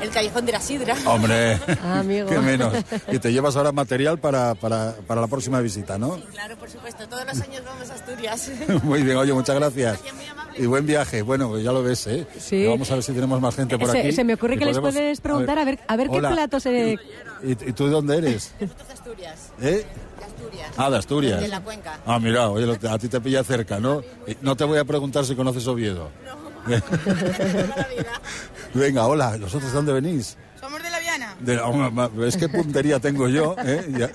el Callejón de la Sidra. Hombre, ah, [laughs] [laughs] qué menos. Y te llevas ahora material para, para, para, la próxima visita, ¿no? Sí, claro, por supuesto. Todos los años vamos a Asturias. [laughs] muy bien, oye, muchas gracias. Y buen viaje. Bueno, pues ya lo ves, ¿eh? Sí. Vamos a ver si tenemos más gente por aquí. Se me ocurre que les puedes preguntar a ver, a ver, qué platos... se... ¿Y, tú de dónde eres? De Asturias. ¿Eh? De Asturias. Ah, de Asturias. De la cuenca. Ah, mira, oye, a ti te pilla cerca, ¿no? No te voy a preguntar si conoces Oviedo. No. [laughs] Venga, hola, ¿nosotros de dónde venís? Somos de la Viana. De, es que puntería tengo yo, ¿eh?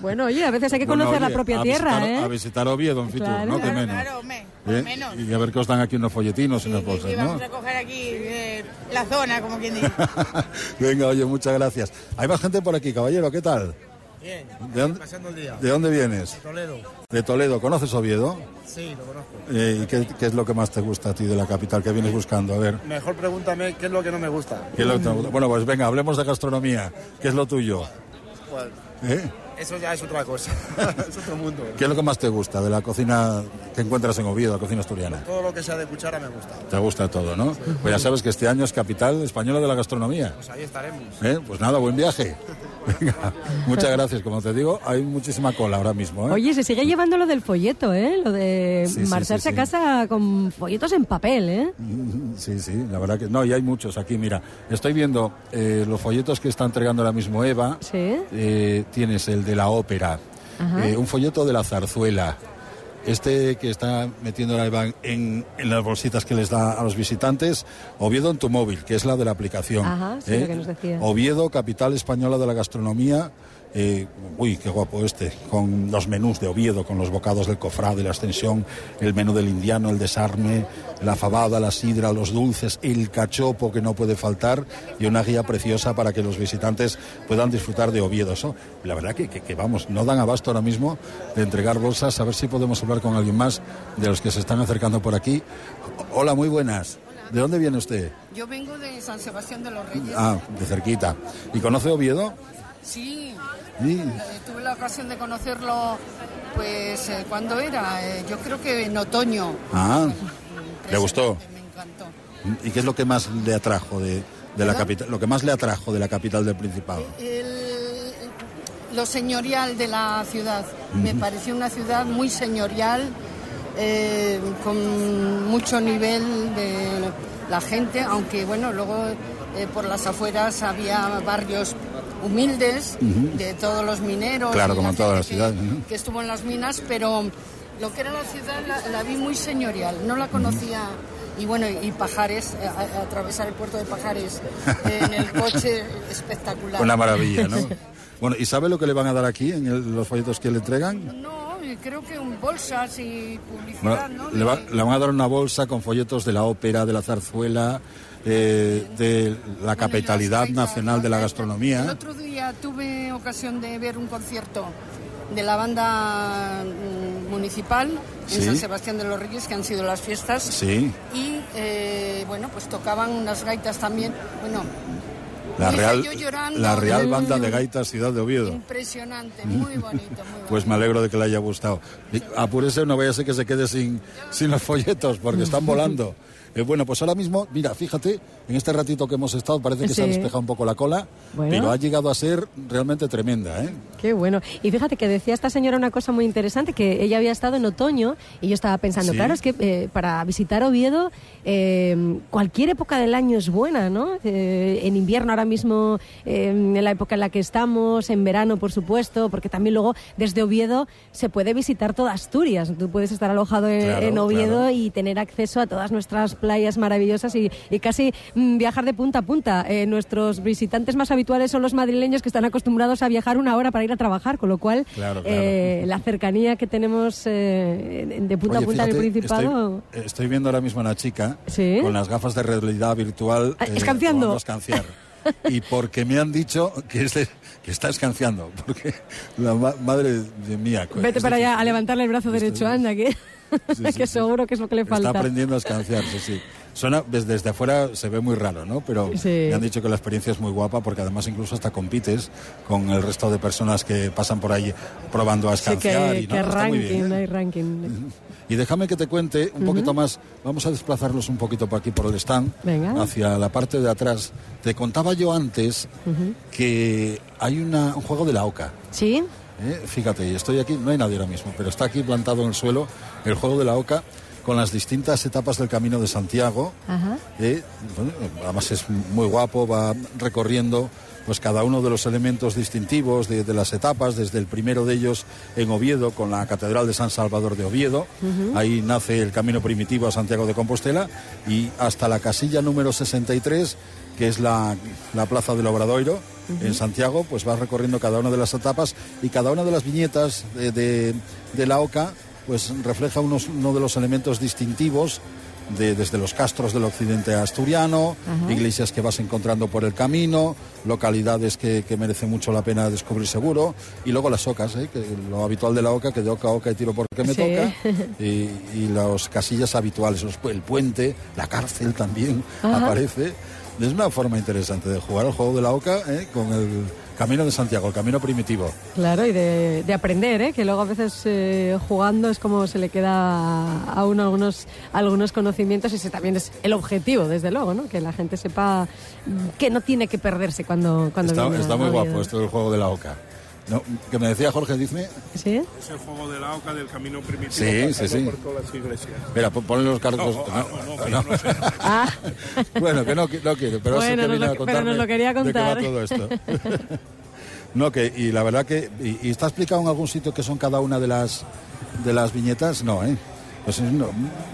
Bueno, oye, a veces hay que conocer la propia tierra, ¿eh? A visitar Oviedo en Fitur, ¿no? Claro, menos. Claro, me, ¿Eh? menos. Y a ver qué os dan aquí unos folletinos y unas sí, ¿no? vamos a coger aquí eh, la zona, como quien dice. [laughs] Venga, oye, muchas gracias. Hay más gente por aquí, caballero, ¿qué tal? Bien, ¿De dónde, pasando el día. ¿De dónde vienes? De Toledo. ¿De Toledo? ¿Conoces Oviedo? Sí, lo conozco. Eh, ¿Y qué, qué, es lo que más te gusta a ti de la capital que vienes buscando? A ver. Mejor pregúntame qué es lo que no me gusta. ¿Qué es lo que Bueno, pues venga, hablemos de gastronomía. ¿Qué es lo tuyo? ¿Cuál? ¿Eh? Eso ya es otra cosa, [laughs] es otro mundo. ¿Qué es lo que más te gusta de la cocina que encuentras en Oviedo, la cocina asturiana? Todo lo que sea de cuchara me gusta. Te gusta todo, ¿no? Pues ya sabes que este año es capital española de la gastronomía. Pues ahí estaremos. ¿Eh? Pues nada, buen viaje. Venga, muchas gracias. Como te digo, hay muchísima cola ahora mismo. ¿eh? Oye, se sigue llevando lo del folleto, ¿eh? Lo de Sí, sí, marcharse sí, sí. a casa con folletos en papel, ¿eh? Sí, sí, la verdad que no, y hay muchos aquí. Mira, estoy viendo eh, los folletos que está entregando ahora mismo Eva. Sí. Eh, tienes el de la ópera, eh, un folleto de la zarzuela. Este que está metiendo la Eva en, en las bolsitas que les da a los visitantes, Oviedo en tu móvil, que es la de la aplicación. Ajá, sí, ¿eh? lo que nos decía. Oviedo, capital española de la gastronomía. Eh, uy, qué guapo este, con los menús de Oviedo, con los bocados del cofrade, la extensión, el menú del indiano, el desarme, la fabada, la sidra, los dulces, el cachopo que no puede faltar y una guía preciosa para que los visitantes puedan disfrutar de Oviedo. Eso, la verdad que, que- que, vamos, no dan abasto ahora mismo de entregar bolsas, a ver si podemos hablar con alguien más de los que se están acercando por aquí. Hola, muy buenas. ¿De dónde viene usted? Yo vengo de San Sebastián de los Reyes. Ah, de cerquita. ¿Y conoce Oviedo? Sí, Sí. eh, tuve la ocasión de conocerlo, pues, eh, ¿cuándo era? Eh, yo creo que en otoño. Ah, ¿le gustó? Me encantó. ¿Y qué es lo que más le atrajo de, de la capital? Lo que más le atrajo de la capital del Principado. El- lo señorial de la ciudad. Me pareció una ciudad muy señorial, eh, con mucho nivel de la gente, aunque bueno, luego por las afueras había barrios humildes de todos los mineros. Claro, como la todas las gente que- ¿no? que estuvo en las minas, pero lo que era la ciudad la, la vi muy señorial, no la conocía. Y bueno, y Pajares, a- a- atravesar el puerto de Pajares en el coche, [laughs] espectacular. Una maravilla, ¿no? [laughs] Bueno, ¿y sabe lo que le van a dar aquí en el- los folletos que le entregan? No, creo que un bolsas y Bueno, publicidad, ¿no? le, va- le van a dar una bolsa con folletos de la ópera, de la zarzuela, eh, de la capitalidad nacional de la El gastronomía. otro día tuve ocasión de ver un concierto de la banda mm, municipal en Sí. San Sebastián de los Reyes, que han sido las fiestas. Sí, Y eh, bueno, pues tocaban unas gaitas también. Bueno, la Real, llorando. la Real Banda de Gaitas Ciudad de Oviedo. Impresionante, muy [laughs] bonito, muy bonito. Pues me alegro de que le haya gustado. Apúrese, no vaya a ser que se quede sin, sin los folletos, porque están volando. [laughs] Eh, bueno, pues ahora mismo, mira, fíjate, en este ratito que hemos estado parece que se ha despejado un poco la cola, Bueno. pero ha llegado a ser realmente tremenda, ¿eh? Qué bueno. Y fíjate que decía esta señora una cosa muy interesante, que ella había estado en otoño y yo estaba pensando, Sí. claro, es que eh, para visitar Oviedo eh, cualquier época del año es buena, ¿no? Eh, en invierno ahora mismo, en la época en la que estamos, en verano, por supuesto, porque también luego desde Oviedo se puede visitar toda Asturias. Tú puedes estar alojado en, Claro, en Oviedo claro. y tener acceso a todas nuestras playas maravillosas y, y casi mm, viajar de punta a punta. Eh, nuestros visitantes más habituales son los madrileños que están acostumbrados a viajar una hora para ir a trabajar, con lo cual Claro, claro. eh, la cercanía que tenemos eh, de punta Oye, a punta en el fíjate, Principado... Estoy, estoy viendo ahora mismo a una chica Sí. con las gafas de realidad virtual. Ah, escanciando. a escanciar. y porque me han dicho que, es de- que está escanciando. Porque la ma- madre de mía. Vete para allá a levantarle el brazo derecho, anda, que, [laughs] que seguro que es lo que le Está falta. aprendiendo a escanciar, sí, sí. Suena, desde, desde afuera se ve muy raro, ¿no? Pero Sí. me han dicho que la experiencia es muy guapa porque además incluso hasta compites con el resto de personas que pasan por ahí probando a Sí, escanciar. que, y, ¿no? que Está muy bien, ranking, ¿eh? hay ranking. Y déjame que te cuente un poquito más. Vamos a desplazarnos un poquito por aquí, por el stand, Venga. hacia la parte de atrás. Te contaba yo antes Ujú. que hay una- un juego de la oca. ¿Sí? ¿Eh? Fíjate, y estoy aquí, no hay nadie ahora mismo, pero está aquí plantado en el suelo el juego de la oca con las distintas etapas del Camino de Santiago. Ajá. ¿eh? Bueno, además es muy guapo, va recorriendo pues cada uno de los elementos distintivos de, de las etapas, desde el primero de ellos en Oviedo, con la Catedral de San Salvador de Oviedo, ahí nace el camino primitivo a Santiago de Compostela, y hasta la casilla número 63, que es la, la Plaza del Obradoiro, En Santiago, pues va recorriendo cada una de las etapas y cada una de las viñetas de, de- de la OCA, pues refleja unos, uno de los elementos distintivos de- desde los castros del occidente asturiano, iglesias que vas encontrando por el camino, localidades que, que merece mucho la pena descubrir seguro, y luego las ocas, ¿eh? que lo habitual de la oca, que de oca a oca y tiro porque me Sí. toca, [laughs] y, y las casillas habituales, los el puente, la cárcel también aparece. Es una forma interesante de jugar al juego de la oca ¿eh? con el Camino de Santiago, el camino primitivo. Claro, y de, aprender, ¿eh? que luego a veces eh, jugando es como se le queda a uno algunos, algunos conocimientos y ese también es el objetivo, desde luego, ¿no? que la gente sepa que no tiene que perderse cuando, cuando Está, viene está muy guapo esto del juego de la OCA. No, que me decía Jorge, dime. ¿Sí? Es el juego de la OCA del camino primitivo. Sí, sí, sí. Por todas las iglesias. Mira, ponle los cargos. No, no, no, no, [laughs] Ah. bueno, que no, no quiero, pero Bueno, eso que nos lo- pero nos lo quería de qué va contar. todo esto. [laughs] no, que, y la verdad que, y, y está explicado en algún sitio qué son cada una de las, de las viñetas? No, ¿eh? Pues no,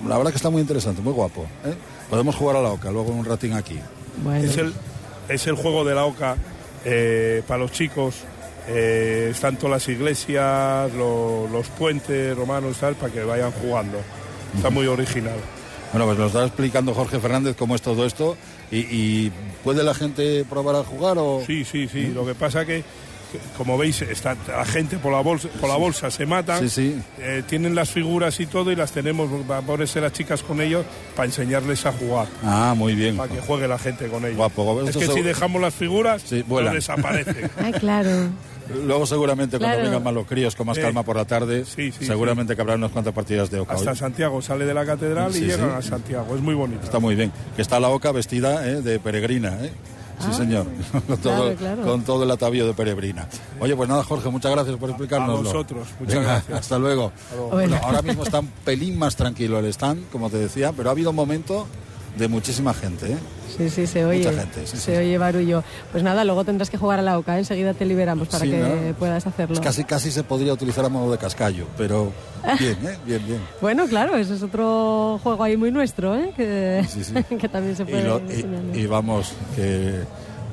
la verdad que está muy interesante, muy guapo. ¿eh? Podemos jugar a la OCA luego un ratín aquí. Es, el, es el juego de la OCA eh, para los chicos. Eh, están todas las iglesias, lo- los puentes romanos y tal, para que vayan jugando. Está muy original. Bueno, pues nos está explicando Jorge Fernández cómo es todo esto y, y ¿puede la gente probar a jugar o...? Sí, sí, sí. Lo que pasa que, que, como veis, está la gente por la bolsa, por la bolsa se matan. Sí, sí. Eh, tienen las figuras y todo y las tenemos, va a ponerse las chicas con ellos para enseñarles a jugar. Ah, muy bien. Para que juegue la gente con ellos. Guapo, guapo. Es que se- si dejamos las figuras, vuelan. no desaparecen. [laughs] Ay, claro. Luego seguramente cuando Claro. vengan más los críos con más Sí. calma por la tarde, sí, seguramente que habrá unas cuantas partidas de OCA. Hasta hoy. Santiago sale de la catedral Sí, y llegan sí. a Santiago. Es muy bonito. Está muy bien. Que está la OCA vestida ¿eh? de peregrina, ¿eh? Sí, Ah. señor. [laughs] con, todo, claro. con todo el atavío de peregrina. Oye, pues nada, Jorge, muchas gracias por explicarnos. A vosotros, muchas Venga, gracias. Hasta luego. Bueno. ahora mismo está un pelín más tranquilo el stand, como te decía, pero ha habido un momento de muchísima gente, ¿eh? Sí, sí, se oye. Mucha gente, sí, se sí. oye barullo. Pues nada, luego tendrás que jugar a la OCA, enseguida te liberamos para que ¿no? puedas hacerlo. Casi, casi se podría utilizar a modo de cascallo, pero bien, ¿eh? Bien, bien. [laughs] Bueno, claro, ese es otro juego ahí muy nuestro, ¿eh? Que, Sí, sí. [laughs] que también se y, puede lo- y- y vamos, que,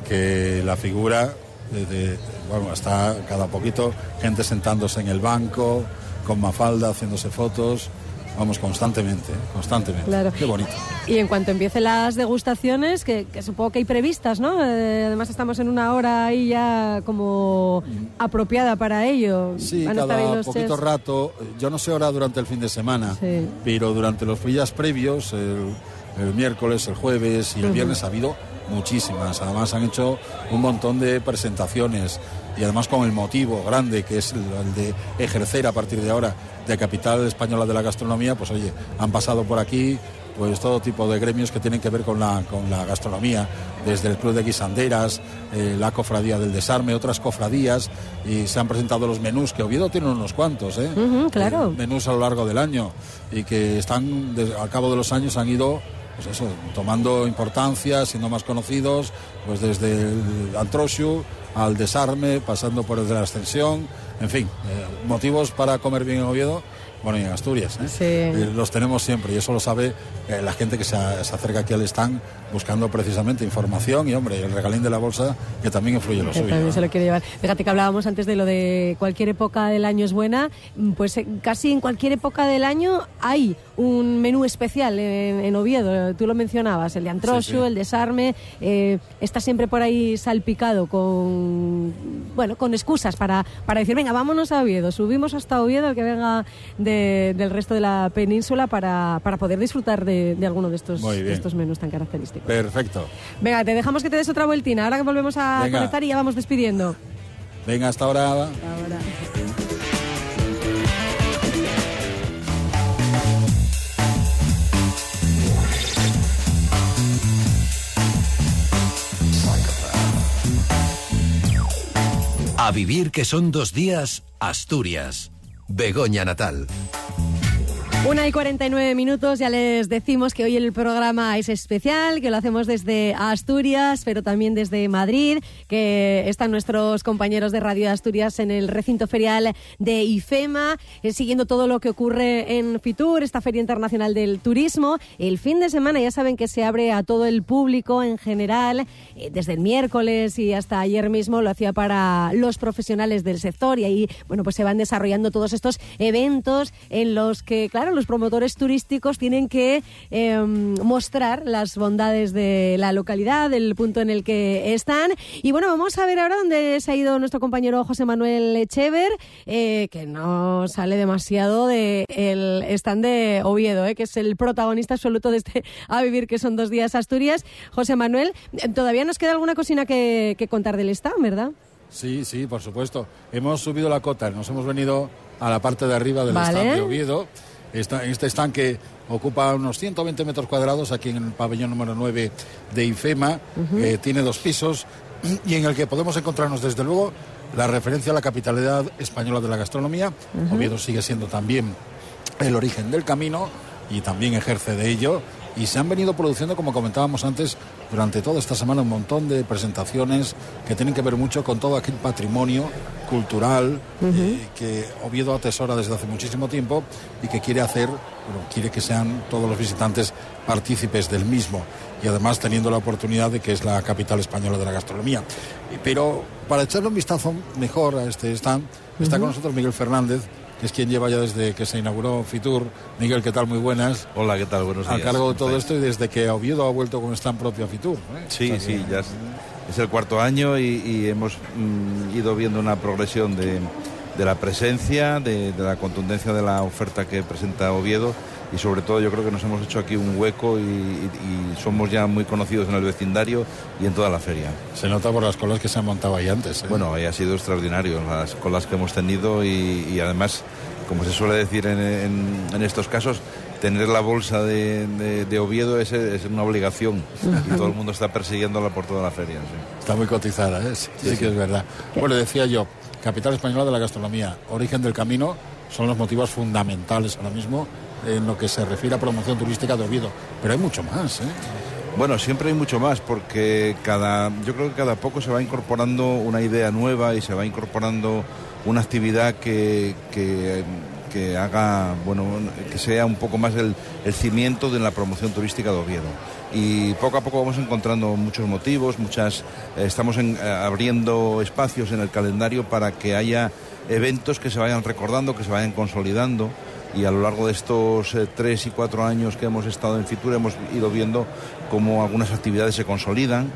que la figura, de, de- bueno, está cada poquito gente sentándose en el banco, con mafalda, haciéndose fotos, vamos, constantemente, constantemente. Claro. Qué bonito. Y en cuanto empiecen las degustaciones, que, que supongo que hay previstas, ¿no? Eh, además estamos en una hora ahí ya como apropiada para ello. Sí, Van a cada los poquito chefs. rato, yo no sé ahora durante el fin de semana, Sí. pero durante los días previos, el, el miércoles, el jueves y el viernes ha habido muchísimas. Además han hecho un montón de presentaciones y además con el motivo grande que es el de ejercer a partir de ahora de capital española de la gastronomía, pues oye, han pasado por aquí pues todo tipo de gremios que tienen que ver con la, con la gastronomía, desde el Club de Guisanderas, eh, la Cofradía del Desarme, otras cofradías, y se han presentado los menús, que Oviedo tiene unos cuantos, ¿eh? Claro. menús a lo largo del año y que están al cabo de los años han ido pues eso, tomando importancia, siendo más conocidos, pues desde el Antroshu al desarme, pasando por el de la ascensión, en fin, eh, motivos para comer bien en Oviedo. Bueno, y en Asturias, ¿eh? Eh, los tenemos siempre y eso lo sabe eh, la gente que se, a- se acerca aquí al stand buscando precisamente información y, hombre, el regalín de la bolsa que también influye en lo Que suyo. también se lo quiere llevar. Fíjate que hablábamos antes de lo de cualquier época del año es buena, mm, pues eh, casi en cualquier época del año hay un menú especial en, en Oviedo. Tú lo mencionabas, el de Antroshu, Sí, sí. el de Sarme, eh, está siempre por ahí salpicado con bueno con excusas para, para decir, venga, vámonos a Oviedo, subimos hasta Oviedo, que venga de- del resto de la península para, para poder disfrutar de, de alguno de estos, de estos menús tan característicos. Perfecto. Venga, te dejamos que te des otra vueltina, ahora que volvemos a Venga. conectar y ya vamos despidiendo. Venga, hasta ahora. A vivir que son dos días, Asturias. Begoña Natal. Una y 49 minutos, ya les decimos que hoy el programa es especial, que lo hacemos desde Asturias, pero también desde Madrid, que están nuestros compañeros de Radio Asturias en el recinto ferial de IFEMA, eh, siguiendo todo lo que ocurre en Fitur, esta Feria Internacional del Turismo. El fin de semana ya saben que se abre a todo el público en general, eh, desde el miércoles y hasta ayer mismo lo hacía para los profesionales del sector y ahí, bueno, pues se van desarrollando todos estos eventos en los que, claro, los promotores turísticos tienen que eh, mostrar las bondades de la localidad, del punto en el que están. Y bueno, vamos a ver ahora dónde se ha ido nuestro compañero José Manuel Echever, eh, que no sale demasiado del stand de Oviedo, eh, que es el protagonista absoluto de este A Vivir, que son dos días Asturias. José Manuel, todavía nos queda alguna cocina que, que contar del stand, ¿verdad? Sí, sí, por supuesto. Hemos subido la cota, nos hemos venido a la parte de arriba del stand de Oviedo. Esta, este stand que ocupa unos 120 metros cuadrados aquí en el pabellón número 9 de IFEMA, que tiene dos pisos [clears throat] y en el que podemos encontrarnos desde luego la referencia a la capitalidad española de la gastronomía. Oviedo sigue siendo también el origen del camino y también ejerce de ello. Y se han venido produciendo, como comentábamos antes, durante toda esta semana un montón de presentaciones que tienen que ver mucho con todo aquel patrimonio cultural eh, que Oviedo atesora desde hace muchísimo tiempo y que quiere hacer, bueno, quiere que sean todos los visitantes partícipes del mismo y además teniendo la oportunidad de que es la capital española de la gastronomía. Pero para echarle un vistazo mejor a este stand, está con nosotros Miguel Fernández, es quien lleva ya desde que se inauguró Fitur. Miguel, ¿qué tal? Muy buenas. Hola, ¿qué tal? Buenos días. A cargo de todo esto y desde que Oviedo ha vuelto con stand propio a Fitur. ¿eh? Sí, sí, ya es, el cuarto año y, hemos mm, ido viendo una progresión de, la presencia, de, la contundencia de la oferta que presenta Oviedo y sobre todo yo creo que nos hemos hecho aquí un hueco y, somos ya muy conocidos en el vecindario y en toda la feria. Se nota por las colas que se han montado ahí antes. ¿eh? Bueno, ahí ha sido extraordinario las colas que hemos tenido y, además, como se suele decir en, estos casos, tener la bolsa de, Oviedo es, una obligación y todo el mundo está persiguiéndola por toda la feria. Está muy cotizada, ¿eh? sí, que es verdad. Bueno, decía yo, capital española de la gastronomía, origen del camino, son los motivos fundamentales ahora mismo en lo que se refiere a promoción turística de Oviedo. Pero hay mucho más, ¿eh? Bueno, siempre hay mucho más porque cada, yo creo que cada poco se va incorporando una idea nueva y se va incorporando una actividad que, que, haga, bueno, que sea un poco más el, el, cimiento de la promoción turística de Oviedo. Y poco a poco vamos encontrando muchos motivos, muchas, eh, estamos eh, abriendo espacios en el calendario para que haya eventos que se vayan recordando, que se vayan consolidando y a lo largo de estos eh, tres y cuatro años que hemos estado en Fitur hemos ido viendo cómo algunas actividades se consolidan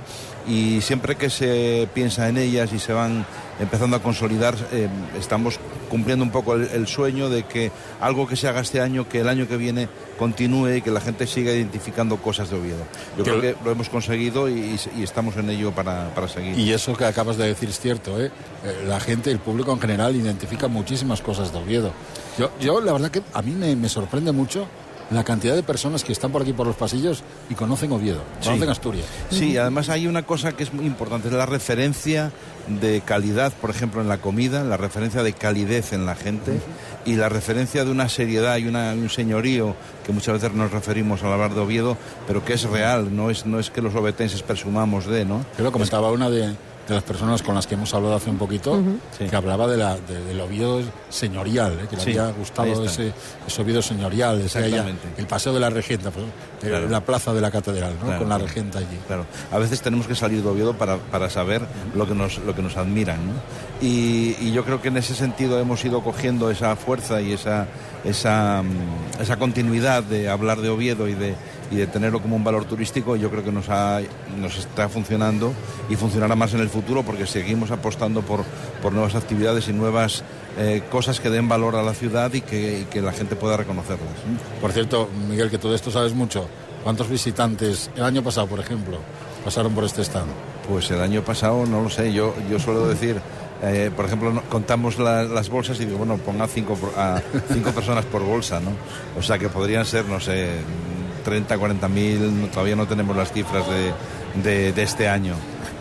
y siempre que se piensa en ellas y se van empezando a consolidar, eh, estamos cumpliendo un poco el, sueño de que algo que se haga este año, que el año que viene continúe y que la gente siga identificando cosas de Oviedo. Yo creo que lo hemos conseguido y, estamos en ello para, seguir. Y eso que acabas de decir es cierto, ¿eh? ¿eh? la gente, el público en general, identifica muchísimas cosas de Oviedo. Yo, yo la verdad que a mí me sorprende mucho la cantidad de personas que están por aquí por los pasillos y conocen Oviedo, conocen Asturias. Sí, además hay una cosa que es muy importante, es la referencia de calidad, por ejemplo, en la comida, la referencia de calidez en la gente y la referencia de una seriedad y un señorío que muchas veces nos referimos al hablar de Oviedo, pero que es real, no es, no es que los obetenses presumamos de, ¿no? Yo lo comentaba una de de las personas con las que hemos hablado hace un poquito, que hablaba de la, del Oviedo señorial, ¿eh? que le había gustado ese, ese Oviedo señorial, ese el paseo de la regenta, pues, eh, la plaza de la catedral, ¿no? con la regenta allí. Claro, a veces tenemos que salir de Oviedo para, para saber lo que nos, lo que nos admiran. Y, y, yo creo que en ese sentido hemos ido cogiendo esa fuerza y esa, esa, mm, esa continuidad de hablar de Oviedo y de y de tenerlo como un valor turístico, yo creo que nos, ha, nos está funcionando y funcionará más en el futuro porque seguimos apostando por, por nuevas actividades y nuevas eh, cosas que den valor a la ciudad y que, que la gente pueda reconocerlas. Por cierto, Miguel, que todo esto sabes mucho. ¿Cuántos visitantes el año pasado, por ejemplo, pasaron por este stand? Pues el año pasado no lo sé, yo, yo suelo decir... Eh, por ejemplo, contamos las bolsas y digo, bueno, ponga cinco, a cinco [laughs] personas por bolsa, ¿no? O sea que podrían ser, no sé, 30, 40 mil, todavía no tenemos las cifras de, de, este año.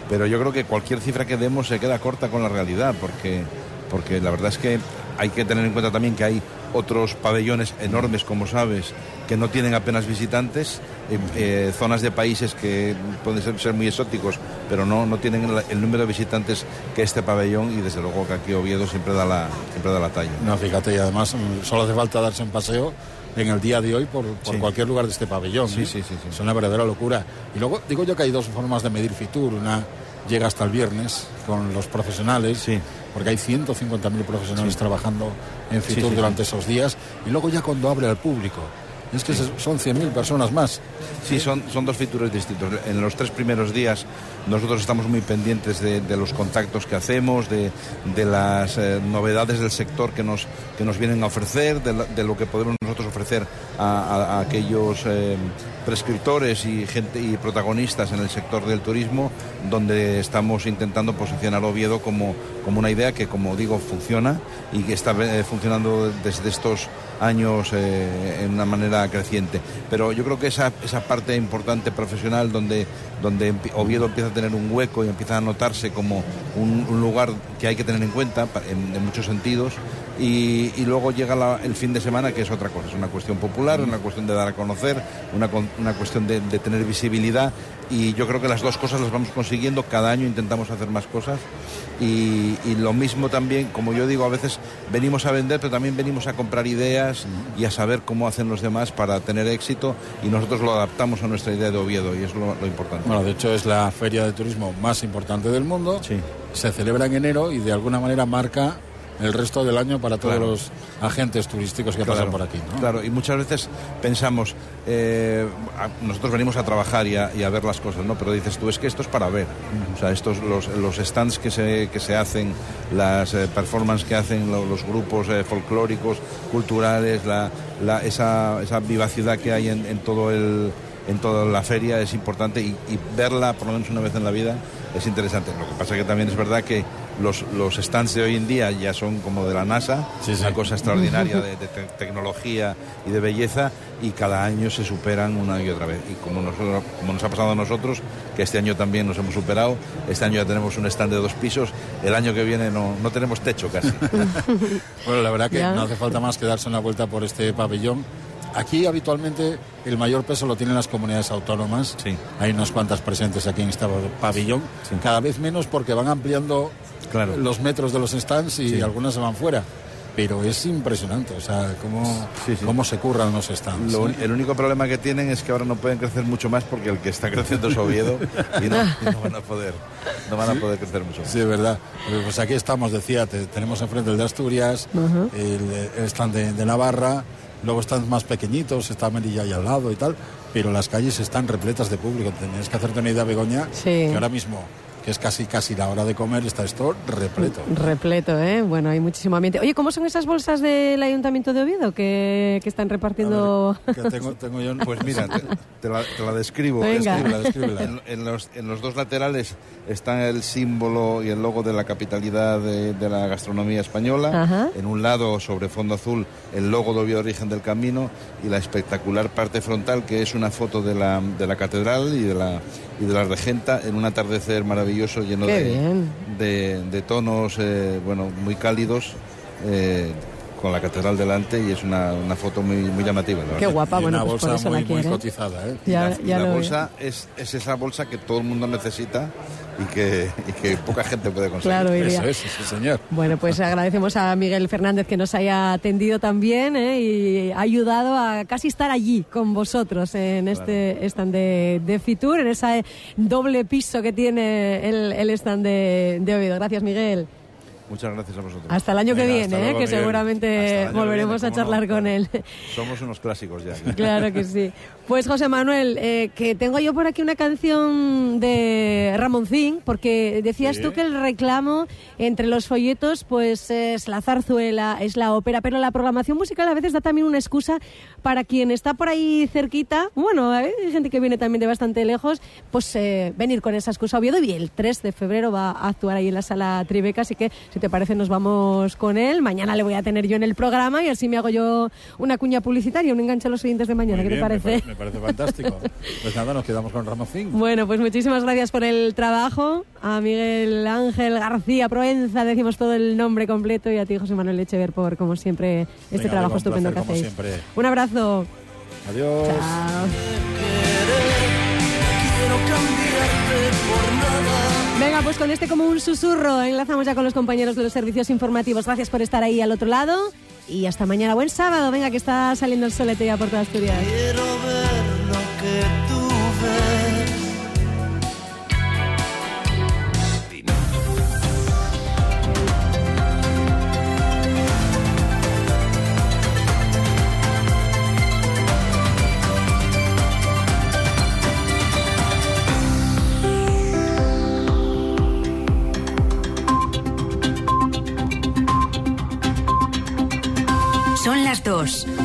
Pero yo creo que cualquier cifra que demos se queda corta con la realidad, porque, porque la verdad es que hay que tener en cuenta también que hay otros pabellones enormes, como sabes, que no tienen apenas visitantes, eh, eh, zonas de países que pueden ser, muy exóticos, pero no, no tienen el, número de visitantes que este pabellón y desde luego que aquí Oviedo siempre da la, siempre da la talla. No, fíjate, y además mm, solo hace falta darse un paseo en el día de hoy por, cualquier lugar de este pabellón. Sí, ¿eh? sí, sí, Es una verdadera locura. Y luego digo yo que hay dos formas de medir Fitur. Una llega hasta el viernes con los profesionales, sí. porque hay 150.000 profesionales trabajando en Fitur durante esos días. Y luego ya cuando abre al público. Es que son 100.000 personas más. Sí, son, son dos features distintos. En los tres primeros días nosotros estamos muy pendientes de, los contactos que hacemos, de, las eh, novedades del sector que nos, que nos vienen a ofrecer, de, lo que podemos nosotros ofrecer a, aquellos eh, prescriptores y gente y protagonistas en el sector del turismo, donde estamos intentando posicionar Oviedo como, como una idea que, como digo, funciona y que está eh, funcionando desde estos años eh, en una manera creciente. Pero yo creo que esa, esa parte importante profesional donde, donde Oviedo empieza a tener un hueco y empieza a notarse como un, lugar que hay que tener en cuenta en, muchos sentidos, y, luego llega el fin de semana, que es otra cosa, es una cuestión popular, una cuestión de dar a conocer, una, una cuestión de, de tener visibilidad y yo creo que las dos cosas las vamos consiguiendo, cada año intentamos hacer más cosas y, lo mismo también, como yo digo, a veces venimos a vender, pero también venimos a comprar ideas y a saber cómo hacen los demás para tener éxito y nosotros lo adaptamos a nuestra idea de Oviedo y es lo, importante. Bueno, de hecho es la feria de turismo más importante del mundo, sí. se celebra en enero y de alguna manera marca el resto del año para todos los agentes turísticos que pasan por aquí. Claro, y muchas veces pensamos, eh, nosotros venimos a trabajar y a, ver las cosas, ¿no? Pero dices tú, es que esto es para ver. O sea, estos, los, los stands que se, que se hacen, las eh, performances que hacen los, grupos eh, folclóricos, culturales, la, la, esa, esa vivacidad que hay en, todo el en toda la feria es importante y, y verla por lo menos una vez en la vida es interesante. Lo que pasa es que también es verdad que los, los stands de hoy en día ya son como de la NASA, una cosa extraordinaria de, [laughs] tecnología y de belleza, y cada año se superan una y otra vez. Y como, nosotros, como nos ha pasado a nosotros, que este año también nos hemos superado, este año ya tenemos un stand de dos pisos, el año que viene no, no tenemos techo casi. [laughs] bueno, la verdad que no hace falta más que darse una vuelta por este pabellón. Aquí habitualmente el mayor peso lo tienen las comunidades autónomas. Sí. Hay unas cuantas presentes aquí en este pabellón. Cada vez menos porque van ampliando los metros de los stands y algunas se van fuera. Pero es impresionante, o sea, cómo, cómo se curran los stands. el único problema que tienen es que ahora no pueden crecer mucho más porque el que está creciendo es Oviedo [laughs] y no, van a poder no van a poder crecer mucho más. Sí, es verdad. Pues aquí estamos, decía, tenemos enfrente el de Asturias, el, stand de, Navarra, luego están más pequeñitos, está Melilla ahí al lado y tal, pero las calles están repletas de público. Tenéis que hacerte una idea, Begoña, que ahora mismo que es casi casi la hora de comer, está esto repleto. Repleto, ¿eh? Bueno, hay muchísimo ambiente. Oye, ¿cómo son esas bolsas del Ayuntamiento de Oviedo que, que están repartiendo? [laughs] tengo, yo, pues mira, te, la, describo. Venga. [laughs] en, los, en, los, dos laterales está el símbolo y el logo de la capitalidad de, la gastronomía española. En un lado, sobre fondo azul, el logo de Oviedo Origen del Camino y la espectacular parte frontal, que es una foto de la, de la catedral y de la, y de la regenta en un atardecer maravilloso lleno de, de, tonos eh, bueno, muy cálidos. Eh, con la catedral delante y es una, una foto muy, muy llamativa. Qué guapa, bueno, pues bolsa por eso muy, la quiere. muy cotizada. ¿eh? y la, bolsa es, es, esa bolsa que todo el mundo necesita y que, y que poca gente puede conseguir. Claro, Eso es, sí, señor. Bueno, pues agradecemos a Miguel Fernández que nos haya atendido también ¿eh? y ha ayudado a casi estar allí con vosotros en este stand de, de, Fitur, en ese doble piso que tiene el, el stand de, de Oviedo. Gracias, Miguel. Muchas gracias a vosotros. Hasta el año que viene, ¿eh? que seguramente volveremos a charlar con él. Somos unos clásicos ya. [laughs] claro que sí. Pues José Manuel, eh, que tengo yo por aquí una canción de Ramoncín, porque decías tú que el reclamo entre los folletos pues es la zarzuela, es la ópera, pero la programación musical a veces da también una excusa para quien está por ahí cerquita, bueno, hay gente que viene también de bastante lejos, pues eh, venir con esa excusa. Oviedo y el 3 de febrero va a actuar ahí en la sala Tribeca, así que si te parece nos vamos con él. Mañana le voy a tener yo en el programa y así me hago yo una cuña publicitaria, un enganche a los siguientes de mañana. ¿Qué te parece? Me, parece fantástico. [laughs] pues nada, nos quedamos con Ramocín. Bueno, pues muchísimas gracias por el trabajo. A Miguel Ángel García Proenza, decimos todo el nombre completo, y a ti, José Manuel Echever, por, como siempre, este trabajo estupendo que hacéis. Un abrazo. Adiós. Venga, pues con este como un susurro enlazamos ya con los compañeros de los servicios informativos. Gracias por estar ahí al otro lado y hasta mañana. Buen sábado. Venga, que está saliendo el solete ya por toda Asturias. Son las dos.